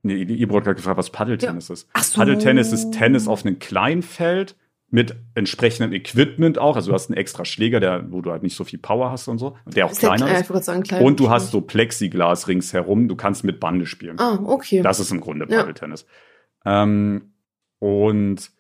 Nee, Ibro hat gerade gefragt, was Paddeltennis ist. Ach so. Paddeltennis ist Tennis auf einem kleinen Feld mit entsprechendem Equipment auch. Also du hast einen extra Schläger, der, wo du halt nicht so viel Power hast und so, und der auch Ist der, kleiner ich ist. sagen, klein Und du hast so Plexiglas ringsherum, du kannst mit Bande spielen. Ah, okay. Das ist im Grunde Ja. Paddeltennis. Ähm, und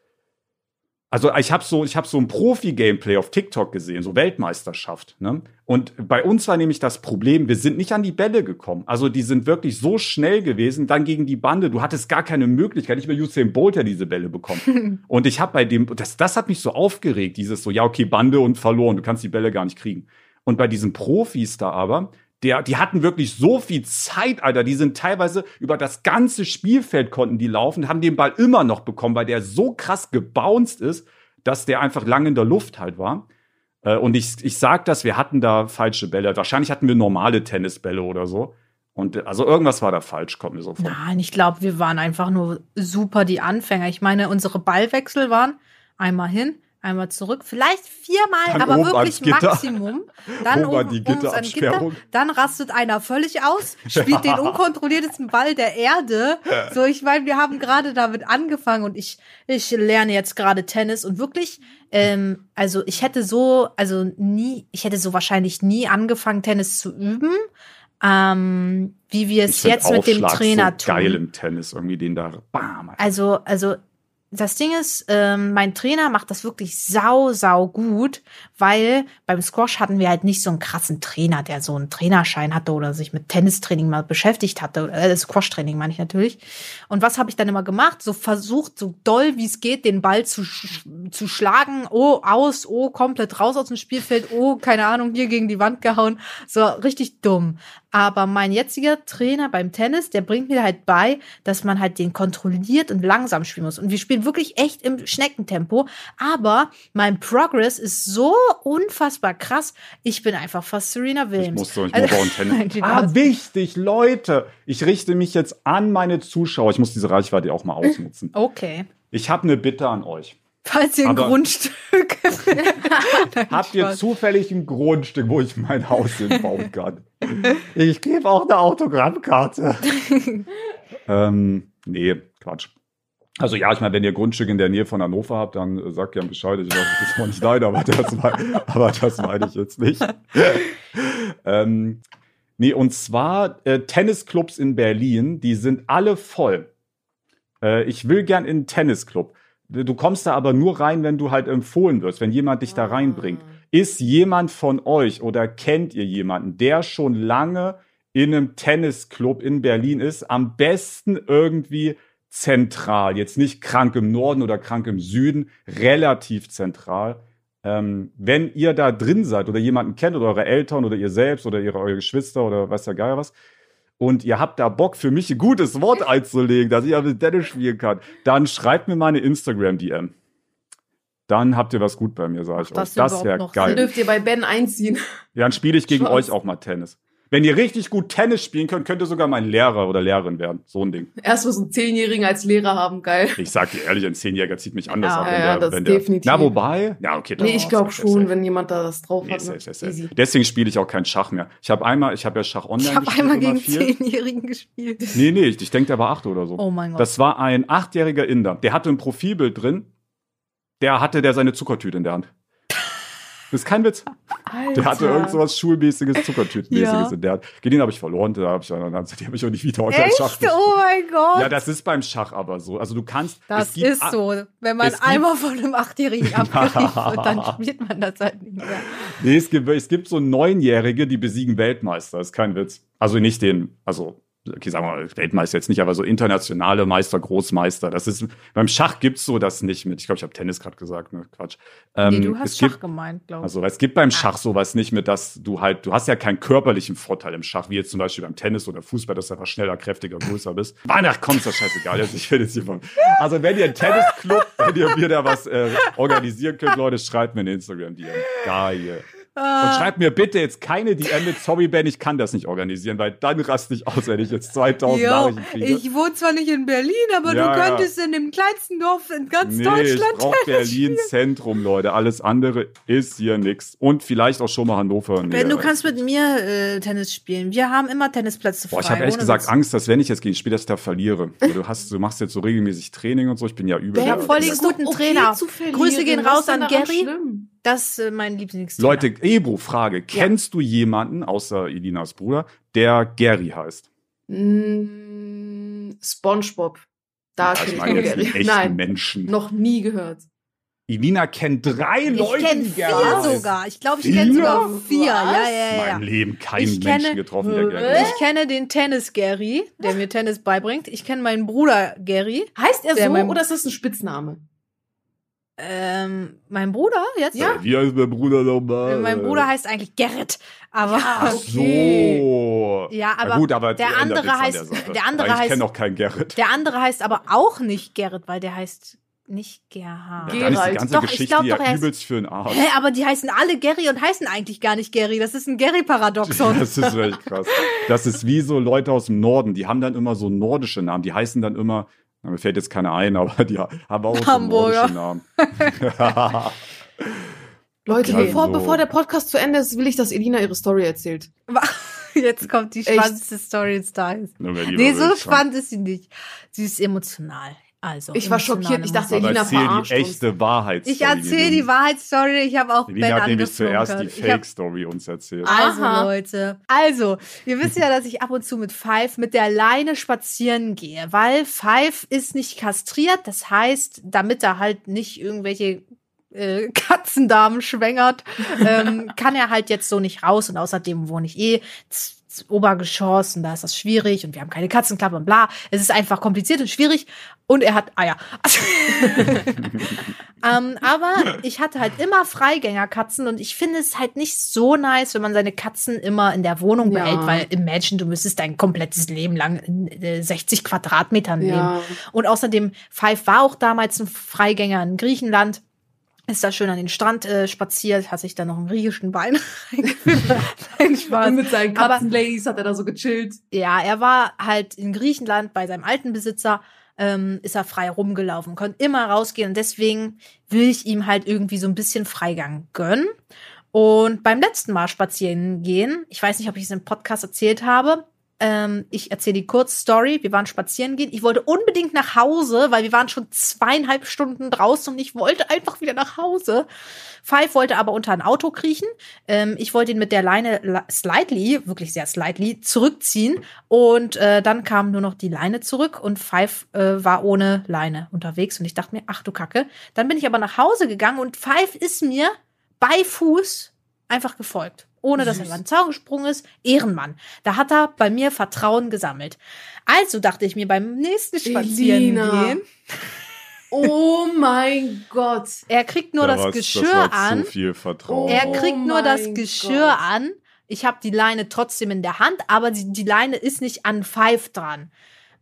also ich habe so, ich habe so ein Profi-Gameplay auf TikTok gesehen, so Weltmeisterschaft. Ne? Und bei uns war nämlich das Problem, wir sind nicht an die Bälle gekommen. Also die sind wirklich so schnell gewesen, dann gegen die Bande. Du hattest gar keine Möglichkeit, nicht mehr Usain Bolt hat diese Bälle bekommen. und ich habe bei dem, das, das hat mich so aufgeregt, dieses so, ja okay, Bande und verloren, du kannst die Bälle gar nicht kriegen. Und bei diesen Profis da aber, der, die hatten wirklich so viel Zeit, Alter. Die sind teilweise über das ganze Spielfeld konnten die laufen, haben den Ball immer noch bekommen, weil der so krass gebounced ist, dass der einfach lang in der Luft halt war. Äh, Und ich, ich sag das, wir hatten da falsche Bälle. Wahrscheinlich hatten wir normale Tennisbälle oder so. Und äh, also irgendwas war da falsch, kommt mir so vor. Nein, ich glaube, wir waren einfach nur super die Anfänger. Ich meine, unsere Ballwechsel waren einmal hin, einmal zurück, vielleicht viermal, Dann aber wirklich. Maximum. Dann Oben oben, die ans Gitter, Gitterabsperrung. dann rastet einer völlig aus, spielt den unkontrolliertesten Ball der Erde. So, ich meine, wir haben gerade damit angefangen und ich, ich lerne jetzt gerade Tennis und wirklich, ähm, also ich hätte so, also nie, ich hätte so wahrscheinlich nie angefangen, Tennis zu üben. Ähm, wie wir es jetzt mit dem Trainer so tun. geil im Tennis, irgendwie den da, bam. Also, also das Ding ist, ähm, mein Trainer macht das wirklich sau, sau gut, weil beim Squash hatten wir halt nicht so einen krassen Trainer, der so einen Trainerschein hatte oder sich mit Tennistraining mal beschäftigt hatte. Äh, Squash-Training meine ich natürlich. Und was habe ich dann immer gemacht? So versucht, so doll wie es geht, den Ball zu, sch zu schlagen. Oh, aus, oh, komplett raus aus dem Spielfeld. Oh, keine Ahnung, hier gegen die Wand gehauen. So richtig dumm. Aber mein jetziger Trainer beim Tennis, der bringt mir halt bei, dass man halt den kontrolliert und langsam spielen muss. Und wir spielen wirklich echt im Schneckentempo. Aber mein Progress ist so unfassbar krass. Ich bin einfach fast Serena Ich Williams. muss so, ich Also- muss ah, wichtig, Leute. Ich richte mich jetzt an meine Zuschauer. Ich muss diese Reichweite auch mal ausnutzen. Okay. Ich habe eine Bitte an euch. Falls ihr ein Aber- Grundstück. Nein, Habt ihr Spaß. zufällig ein Grundstück, wo ich mein Haus hinbauen kann? Ich gebe auch eine Autogrammkarte. ähm, nee, Quatsch. Also ja, ich meine, wenn ihr Grundstück in der Nähe von Hannover habt, dann äh, sagt gerne Bescheid. Ich weiß, das ist noch nicht nein, aber das, mein, aber das meine ich jetzt nicht. ähm, nee, und zwar äh, Tennisclubs in Berlin, die sind alle voll. Äh, ich will gern in einen Tennisclub. Du kommst da aber nur rein, wenn du halt empfohlen wirst, wenn jemand dich da Ah. reinbringt. Ist jemand von euch oder kennt ihr jemanden, der schon lange in einem Tennisclub in Berlin ist? Am besten irgendwie zentral. Jetzt nicht krank im Norden oder krank im Süden, relativ zentral. Ähm, wenn ihr da drin seid oder jemanden kennt oder eure Eltern oder ihr selbst oder ihre, eure Geschwister oder weiß der Geier was, und ihr habt da Bock für mich ein gutes Wort einzulegen, dass ich ja mit Dennis spielen kann, dann schreibt mir meine Instagram-DM. Dann habt ihr was gut bei mir, sag ich das euch. Das wäre noch Dann geil. dürft ihr bei Ben einziehen. Ja, dann spiele ich gegen Spaß. euch auch mal Tennis. Wenn ihr richtig gut Tennis spielen könnt, könnt ihr sogar mein Lehrer oder Lehrerin werden. So ein Ding. Erstmal so einen Zehnjährigen als Lehrer haben, geil. Ich sag dir ehrlich, ein Zehnjähriger zieht mich anders Ja, ab. wenn ja, der, das wenn der, definitiv. Na, wobei, ja, okay. Nee, ich safe, glaube safe, schon, safe. wenn jemand da das drauf Nee, hat. safe, Ne? safe, safe. Easy. Deswegen spiele ich auch keinen Schach mehr. Ich habe einmal, ich habe ja Schach online Ich habe gespielt, einmal immer gegen viel. Zehnjährigen gespielt. Nee, nee, ich, ich denke, der war acht oder so. Oh mein Gott. Das war ein achtjähriger Inder. Der hatte ein Profilbild drin. Der hatte der seine Zuckertüte in der Hand. Das ist kein Witz. Alter. Der hatte irgend so was Schulmäßiges, Zuckertütenmäßiges Ja. in der Hand. Gegen den habe ich verloren. Da habe ich, dann, habe ich auch nicht wieder unter Echt? Schach. Oh mein Gott. Ja, das ist beim Schach aber so. Also du kannst. das gibt ist so. Wenn man einmal von einem Achtjährigen abgerichtet wird, dann spielt man das halt nicht mehr. Nee, es gibt, es gibt so Neunjährige, die besiegen Weltmeister. Das ist kein Witz. Also nicht den, also, okay, sagen wir mal, Weltmeister jetzt nicht, aber so internationale Meister, Großmeister. Das ist, beim Schach gibt's so das nicht mit. Ich glaube, ich habe Tennis gerade gesagt, ne? Quatsch. Ähm, Nee, du hast Schach gibt, gemeint, glaube ich. Also es gibt beim Schach sowas nicht mit, dass du halt, du hast ja keinen körperlichen Vorteil im Schach, wie jetzt zum Beispiel beim Tennis oder Fußball, dass du einfach schneller, kräftiger, größer bist. Weihnachten kommt, ist das scheißegal. Jetzt, ich will jetzt hier von. Also wenn ihr einen Tennisclub, wenn ihr mir da was äh, organisieren könnt, Leute, schreibt mir eine Instagram-DM. Geil. Und Ah. schreibt mir bitte jetzt keine DM mit Sorry Ben, ich kann das nicht organisieren, weil dann raste ich aus, wenn ich jetzt 2000 Jo, Nachrichten kriege. ich wohne zwar nicht in Berlin, aber Ja, du ja. könntest in dem kleinsten Dorf in ganz Nee, ich Deutschland brauch Berlin Zentrum, Leute. Alles andere ist hier nix. Und vielleicht auch schon mal Hannover. Nee, Ben, du äh, kannst mit mir äh, Tennis spielen. Wir haben immer Tennisplätze frei. Boah, ich habe ehrlich gesagt. Angst, dass wenn ich jetzt gegen Spiel, dass ich da verliere. Du hast, du machst jetzt so regelmäßig Training und so. Ich bin ja übel. Ich hab voll den guten okay Trainer. Grüße gehen raus an Gary. schlimm? Das ist äh, mein Lieblingsthema. Leute, Ebro, Frage. Kennst du jemanden, außer Elinas Bruder, der Gary heißt? Mm, SpongeBob. Da Ja, kenn ich ich meine nur jetzt Gary. Nein, Menschen. noch nie gehört. Elina kennt drei ich Leute, kenne die vier Gary heißen. sogar. Ich glaube, ich kenne sogar vier. Ja, ja, In ja, ja. meinem Leben keinen Ich Menschen kenne- getroffen, der Gary heißt. Ich kenne den Tennis Gary, der mir Tennis beibringt. Ich kenne meinen Bruder Gary. Heißt er so mein- oder ist das ein Spitzname? Ähm, mein Bruder jetzt? Ja. Äh, Wie heißt mein Bruder nochmal? Äh, Mein Bruder heißt eigentlich Gerrit, aber Ach okay. so. Ja, aber Na gut, aber der andere heißt- der der andere ich heißt- kenne auch keinen Gerrit. der andere heißt aber auch nicht Gerrit, weil der heißt nicht Gerhard. Ge- Ja, dann ist die Gerald. ganze Doch, ich Geschichte glaub ja doch, übelst für den Arsch. Hä, aber die heißen alle Gary und heißen eigentlich gar nicht Gary. Das ist ein Gary-Paradoxon. Das ist echt krass. Das ist wie so Leute aus dem Norden, die haben dann immer so nordische Namen. Die heißen dann immer, mir fällt jetzt keiner ein, aber die haben auch so Hamburger. Namen. Leute, Okay. bevor, Also- bevor der Podcast zu Ende ist, will ich, dass Elina ihre Story erzählt. Jetzt kommt die Echt? spannendste Story des Tages. Nee, so spannend ist sie nicht. Sie ist emotional. Also. Ich war schockiert. Ich dachte, Elina die verarscht uns. echte Wahrheit. Ich erzähle die Wahrheitsstory. Ich habe auch Elina Ben hat nämlich zuerst die Fake-Story uns erzählt. Also Aha. Leute, also ihr wisst ja, dass ich ab und zu mit Five mit der Leine spazieren gehe, weil Five ist nicht kastriert. Das heißt, damit er halt nicht irgendwelche äh, Katzendamen schwängert, ähm, kann er halt jetzt so nicht raus. Und außerdem wohne ich eh Obergeschoss und da ist das schwierig und wir haben keine Katzenklappe und bla. Es ist einfach kompliziert und schwierig und er hat Eier. ähm, aber ich hatte halt immer Freigängerkatzen und ich finde es halt nicht so nice, wenn man seine Katzen immer in der Wohnung Ja. behält, weil imagine, du müsstest dein komplettes Leben lang in äh, 60 Quadratmetern leben. Ja. Und außerdem, Five war auch damals ein Freigänger in Griechenland. Ist da schön an den Strand äh, spaziert, hat sich da noch einen griechischen Wein reingeführt. Nein, Spaß. Und mit seinen Katzenladies hat er da so gechillt. Ja, er war halt in Griechenland bei seinem alten Besitzer, ähm, ist er frei rumgelaufen, konnte immer rausgehen und deswegen will ich ihm halt irgendwie so ein bisschen Freigang gönnen. Und beim letzten Mal spazieren gehen, ich weiß nicht, ob ich es im Podcast erzählt habe, ähm, ich erzähle die Kurzstory. Wir waren spazieren gehen. Ich wollte unbedingt nach Hause, weil wir waren schon zweieinhalb Stunden draußen und ich wollte einfach wieder nach Hause. Five wollte aber unter ein Auto kriechen. Ähm, ich wollte ihn mit der Leine slightly, wirklich sehr slightly, zurückziehen. Und äh, dann kam nur noch die Leine zurück und Five äh, war ohne Leine unterwegs. Und ich dachte mir, ach du Kacke. Dann bin ich aber nach Hause gegangen und Five ist mir bei Fuß einfach gefolgt. Ohne dass er über den Zaun gesprungen ist. Ehrenmann. Da hat er bei mir Vertrauen gesammelt. Also dachte ich mir beim nächsten. Spazierengehen, Oh mein Gott. er kriegt nur Da das Geschirr war an. Zu viel Vertrauen. Er Oh kriegt nur das Geschirr Gott. an. Ich habe die Leine trotzdem in der Hand, aber die, die Leine ist nicht an Pfeif dran.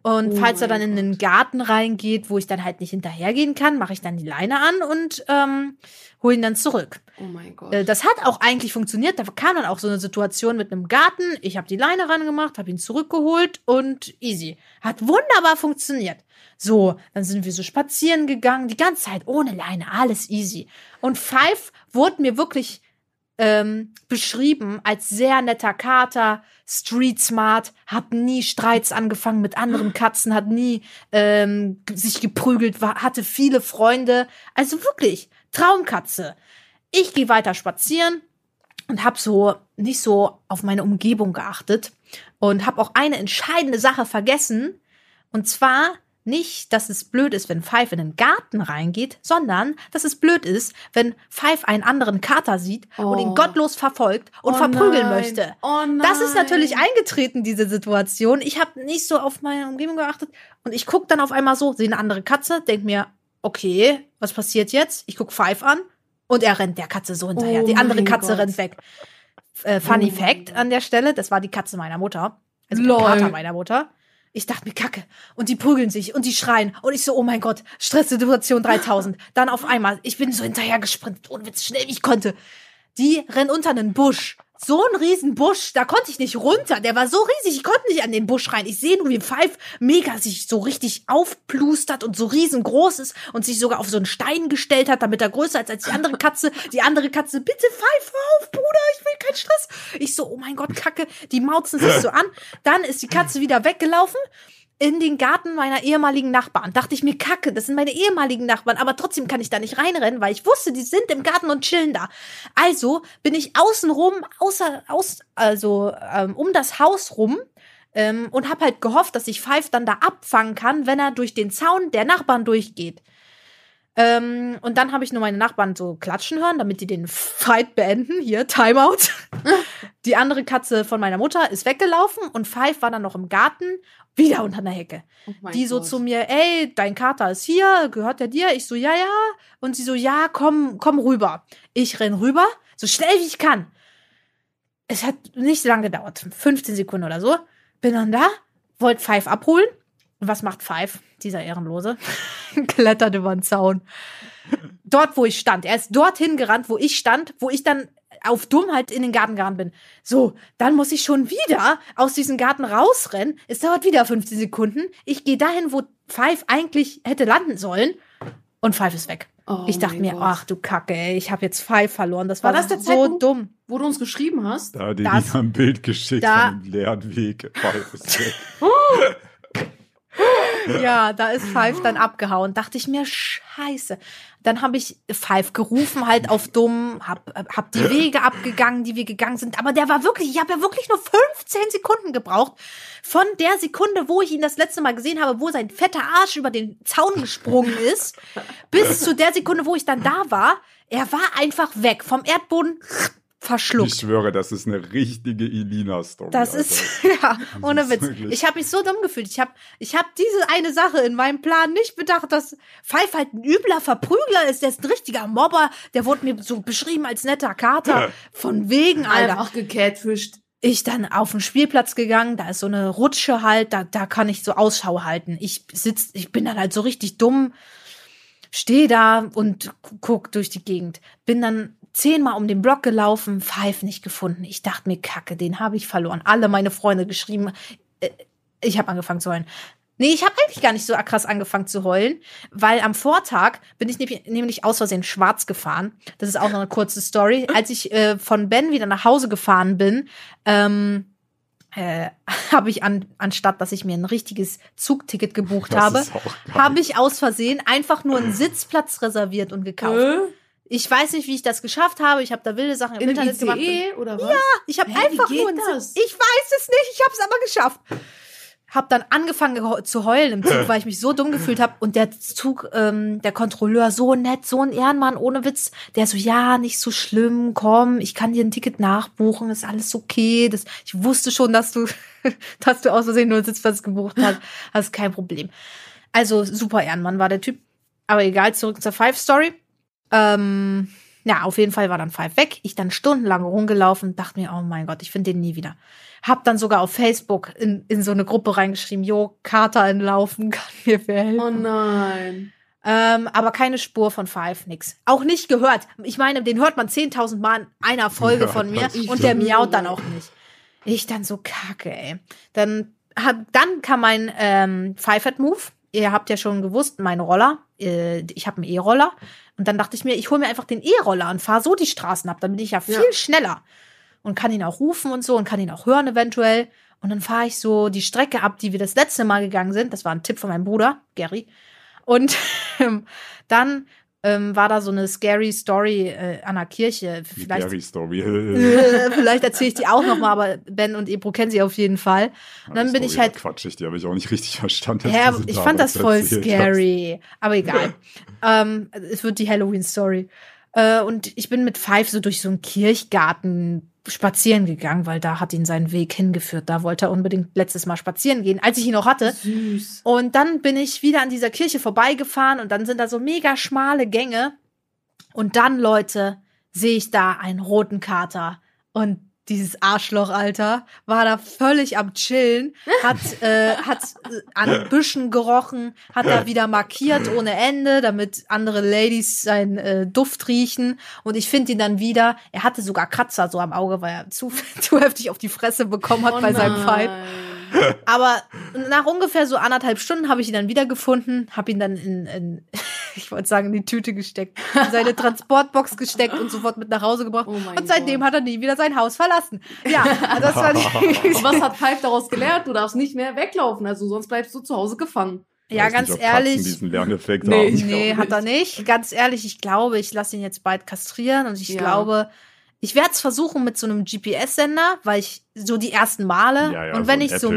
Und Oh falls er dann mein in den Garten reingeht, wo ich dann halt nicht hinterhergehen kann, mache ich dann die Leine an und ähm, hole ihn dann zurück. Oh mein Gott. Äh, das hat auch eigentlich funktioniert. Da kam dann auch so eine Situation mit einem Garten. Ich habe die Leine rangemacht, habe ihn zurückgeholt und easy. Hat wunderbar funktioniert. So, dann sind wir so spazieren gegangen, die ganze Zeit ohne Leine, alles easy. Und Five wurde mir wirklich ähm, beschrieben als sehr netter Kater, street smart, hat nie Streits angefangen mit anderen Katzen, hat nie ähm, sich geprügelt, war, hatte viele Freunde. Also wirklich, Traumkatze. Ich gehe weiter spazieren und habe so nicht so auf meine Umgebung geachtet und habe auch eine entscheidende Sache vergessen. Und zwar nicht, dass es blöd ist, wenn Five in den Garten reingeht, sondern dass es blöd ist, wenn Five einen anderen Kater sieht und ihn Oh. gottlos verfolgt und Oh verprügeln nein. möchte. Oh nein. Das ist natürlich eingetreten, diese Situation. Ich habe nicht so auf meine Umgebung geachtet und ich guck dann auf einmal so, sehe eine andere Katze, denk mir, okay, was passiert jetzt? Ich guck Five an und er rennt der Katze so hinterher. Oh die andere Katze Gott. rennt weg. Äh, funny Oh Fact an der Stelle, das war die Katze meiner Mutter. Also Lol. der Kater meiner Mutter. Ich dachte mir, Kacke. Und die prügeln sich und die schreien. Und ich so, oh mein Gott, Stresssituation 3000. Dann auf einmal, ich bin so hinterher gesprintet, ohne Witz, schnell wie ich konnte. Die rennt unter einen Busch. So ein riesen Busch, da konnte ich nicht runter. Der war so riesig, ich konnte nicht an den Busch rein. Ich sehe nur, wie Five mega sich so richtig aufplustert und so riesengroß ist und sich sogar auf so einen Stein gestellt hat, damit er größer ist als die andere Katze. Die andere Katze, bitte hör auf, Bruder, ich will keinen Stress. Ich so, oh mein Gott, Kacke. Die mauzen sich so an. Dann ist die Katze wieder weggelaufen in den Garten meiner ehemaligen Nachbarn. Dachte ich mir, Kacke, das sind meine ehemaligen Nachbarn, aber trotzdem kann ich da nicht reinrennen, weil ich wusste, die sind im Garten und chillen da. Also bin ich außenrum, außer, aus, also ähm, um das Haus rum ähm, und habe halt gehofft, dass ich Five dann da abfangen kann, wenn er durch den Zaun der Nachbarn durchgeht. Ähm, und dann habe ich nur meine Nachbarn so klatschen hören, damit die den Fight beenden. Hier, Timeout. die andere Katze von meiner Mutter ist weggelaufen und Five war dann noch im Garten, wieder unter einer Hecke. Oh die so Gott. zu mir, ey, dein Kater ist hier, gehört der dir? Ich so, ja, ja. Und sie so, ja, komm, komm rüber. Ich renn rüber, so schnell wie ich kann. Es hat nicht lang gedauert, 15 Sekunden oder so. Bin dann da, wollte Five abholen. Und was macht Five, dieser Ehrenlose? Klettert über den Zaun. Dort, wo ich stand. Er ist dorthin gerannt, wo ich stand, wo ich dann auf Dummheit in den Garten gerannt bin. So, dann muss ich schon wieder aus diesem Garten rausrennen. Es dauert wieder 15 Sekunden. Ich gehe dahin, wo Five eigentlich hätte landen sollen. Und Five ist weg. Oh ich dachte mir, Gott. ach du Kacke, ey, ich habe jetzt Five verloren. Das war, War das der so Zeitpunkt? dumm. Wo du uns geschrieben hast? Da hat Lina ein Bild geschickt da- von dem leeren Weg. Five ist weg. Ja, da ist Five dann abgehauen. Dachte ich mir, scheiße. Dann habe ich Five gerufen, halt auf dumm, hab, hab die Wege abgegangen, die wir gegangen sind. Aber der war wirklich, ich habe ja wirklich nur 15 Sekunden gebraucht. Von der Sekunde, wo ich ihn das letzte Mal gesehen habe, wo sein fetter Arsch über den Zaun gesprungen ist, bis zu der Sekunde, wo ich dann da war. Er war einfach weg, vom Erdboden Ich verschluckt. schwöre, das ist eine richtige Elina-Story. Das Alter. ist, ja, ohne ist Witz. wirklich- Ich habe mich so dumm gefühlt. Ich habe ich hab diese eine Sache in meinem Plan nicht bedacht, dass Pfeif halt ein übler Verprügler ist. Der ist ein richtiger Mobber. Der wurde mir so beschrieben als netter Kater. Von wegen, Alter. Einfach gecatfischt. Ich dann auf den Spielplatz gegangen. Da ist so eine Rutsche halt. Da, da kann ich so Ausschau halten. Ich sitz, ich bin dann halt so richtig dumm. Stehe da und gu- guck durch die Gegend. Bin dann zehnmal um den Block gelaufen, Pfeif nicht gefunden. Ich dachte mir, Kacke, den habe ich verloren. Alle meine Freunde geschrieben. Äh, Ich habe angefangen zu heulen. Nee, ich habe eigentlich gar nicht so krass angefangen zu heulen, weil am Vortag bin ich nämlich- aus Versehen schwarz gefahren. Das ist auch noch eine kurze Story. Als ich äh, von Ben wieder nach Hause gefahren bin, ähm, äh, habe ich an, anstatt dass ich mir ein richtiges Zugticket gebucht Das habe, habe ich aus Versehen einfach nur einen Sitzplatz reserviert und gekauft. Ich weiß nicht, wie ich das geschafft habe. Ich habe da wilde Sachen im In Internet gemacht. ICE oder was? Ich habe einfach geht nur das? Ich weiß es nicht, ich habe es aber geschafft. Hab dann angefangen zu heulen im Zug, weil ich mich so dumm gefühlt habe. Und der Zug, ähm, der Kontrolleur, so nett, so ein Ehrenmann, ohne Witz. Der so, ja, nicht so schlimm, komm, ich kann dir ein Ticket nachbuchen, ist alles okay. Das, ich wusste schon, dass du, dass du aus Versehen nur einen Sitzplatz gebucht hast. Das ist kein Problem. Also super Ehrenmann war der Typ. Aber egal, zurück zur Five Story. Ähm, ja, auf jeden Fall war dann Five weg. Ich dann stundenlang rumgelaufen, dachte mir, oh mein Gott, ich finde den nie wieder. Hab dann sogar auf Facebook in, in so eine Gruppe reingeschrieben, jo, Kater entlaufen, kann mir helfen. Oh nein. Ähm, aber keine Spur von Five, nix. Auch nicht gehört. Ich meine, den hört man 10.000 Mal in einer Folge Ja, von mir und der miaut dann auch nicht. Ich dann so kacke, ey. Dann, hab, dann kam mein ähm, Five at Move. Ihr habt ja schon gewusst, mein Roller. Äh, ich habe einen E-Roller. Und dann dachte ich mir, ich hole mir einfach den E-Roller und fahre so die Straßen ab. Dann bin ich ja viel Ja. schneller. Und kann ihn auch rufen und so und kann ihn auch hören eventuell. Und dann fahre ich so die Strecke ab, die wir das letzte Mal gegangen sind. Das war ein Tipp von meinem Bruder, Gary. Und ähm, dann ähm, war da so eine scary Story äh, an der Kirche. Vielleicht, Gary Story. äh, vielleicht erzähle ich die auch noch mal, aber Ben und Ebro kennen sie auf jeden Fall. Und dann bin ich halt Quatschig, die habe ich auch nicht richtig verstanden. ja, ich fand das voll erzählt hast. scary. Aber egal. ähm, es wird die Halloween-Story. Äh, und ich bin mit Five so durch so einen Kirchgarten spazieren gegangen, weil da hat ihn seinen Weg hingeführt. Da wollte er unbedingt letztes Mal spazieren gehen, als ich ihn noch hatte. Süß. Und dann bin ich wieder an dieser Kirche vorbeigefahren und dann sind da so mega schmale Gänge. Und dann, Leute, sehe ich da einen roten Kater. Und dieses Arschloch, Alter, war da völlig am Chillen, hat, äh, hat äh, an Büschen gerochen, hat da wieder markiert ohne Ende, damit andere Ladies seinen äh, Duft riechen. Und ich finde ihn dann wieder. Er hatte sogar Kratzer so am Auge, weil er zu, zu heftig auf die Fresse bekommen hat Oh bei seinem Fight. nein. Aber nach ungefähr so anderthalb Stunden habe ich ihn dann wiedergefunden, habe ihn dann in, in ich wollte sagen, in die Tüte gesteckt, in seine Transportbox gesteckt und sofort mit nach Hause gebracht. Oh mein und seitdem Gott. hat er nie wieder sein Haus verlassen. Ja, das war die, Und was hat Five daraus gelernt? Du darfst nicht mehr weglaufen, also sonst bleibst du zu Hause gefangen. Ja, ganz nicht, ehrlich. diesen Lerneffekt Nee, haben. Nee, hat er nicht. Ganz ehrlich, ich glaube, ich lasse ihn jetzt bald kastrieren und ich Ja. glaube, ich werde es versuchen mit so einem GPS-Sender, weil ich so die ersten Male Ja, ja, und wenn so ich so.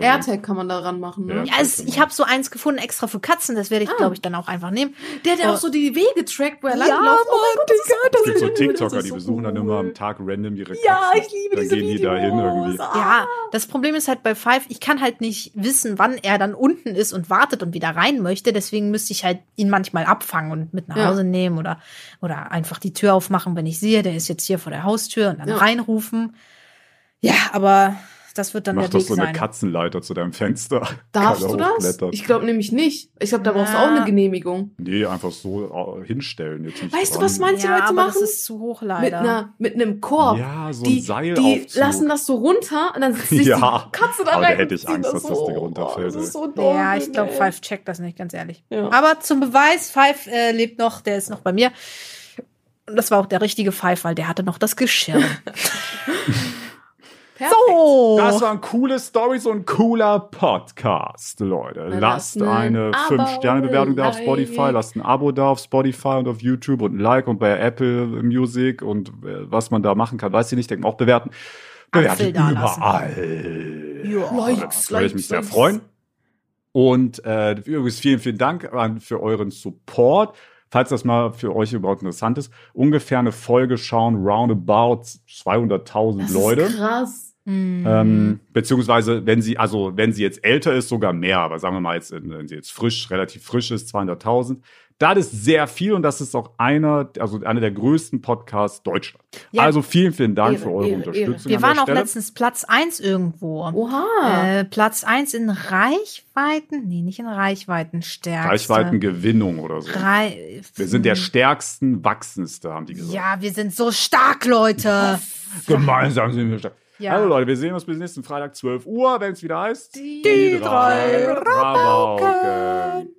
AirTag kann man daran machen, ne? Ja. ja, es, ich habe so eins gefunden extra für Katzen, das werde ich Ah. glaube ich dann auch einfach nehmen. Der, der Oh. auch so die Wege trackt, wo er Ja, langläuft. Oh mein Mann, Gott, das ist so Es gibt so. TikToker, Das die so besuchen dann cool. immer am Tag random ihre Katzen. Ja, ich liebe dann diese gehen die Videos. da hin irgendwie. Ah. Ja, das Problem ist halt bei Five, ich kann halt nicht wissen, wann er dann unten ist und wartet und wieder rein möchte. Deswegen müsste ich halt ihn manchmal abfangen und mit nach Ja. Hause nehmen oder, oder einfach die Tür aufmachen, wenn ich sehe, der ist jetzt hier vor der Haustür und dann Ja. reinrufen. Ja, aber das wird dann Mach der doch Weg so eine sein. Katzenleiter zu deinem Fenster. Darfst du das? Ich glaube nämlich nicht. Ich glaube, da brauchst du auch eine Genehmigung. Nee, einfach so äh, hinstellen. Jetzt nicht Weißt du, dran. was manche ja, Leute aber machen? das ist zu hoch Mit, leider. einer, mit einem Korb. Ja, so die ein Seil die lassen das so runter und dann sitzt sich Ja, die Katze da aber da rein. hätte und ich Angst, dass das. Ding runterfällt, Oh, das ist so dumm, ja, ich glaube. Five checkt das nicht, ganz ehrlich. Ja. Aber zum Beweis, Five äh, lebt noch, der ist noch bei mir. Und das war auch der richtige Five, weil der hatte noch das Geschirr. Perfekt. so! Das waren coole Stories und cooler Podcast, Leute. Lasst ein eine Abo, 5-Sterne-Bewertung da auf. Spotify, lasst ein Abo da auf Spotify und auf YouTube und ein Like und bei Apple Music und äh, was man da machen kann, weiß ich nicht, denken auch bewerten. Bewertet überall. Ja. Likes, Da würde ich mich sehr freuen. Und äh, übrigens vielen, vielen Dank an, für euren Support. Falls das mal für euch überhaupt interessant ist, ungefähr eine Folge schauen roundabout 200.000 Das Leute. ist krass. Hm. Ähm, beziehungsweise, wenn sie, also wenn sie jetzt älter ist, sogar mehr, aber sagen wir mal jetzt, wenn sie jetzt frisch, relativ frisch ist, 200.000. Das ist sehr viel und das ist auch einer, also einer der größten Podcasts Deutschlands. Ja. Also vielen, vielen Dank Ehre, für eure Ehre, Unterstützung. Wir an waren der auch Stelle. letztens Platz eins irgendwo. Oha. Äh, Platz eins in Reichweiten? Nee, nicht in Reichweitenstärke. Reichweitengewinnung oder so. Rei Wir sind der stärksten, wachsendste, haben die gesagt. Ja, wir sind so stark, Leute. Gemeinsam sind wir stark. Ja. Also Leute, wir sehen uns bis nächsten Freitag 12 Uhr, wenn es wieder heißt. Die Die drei Rabauken.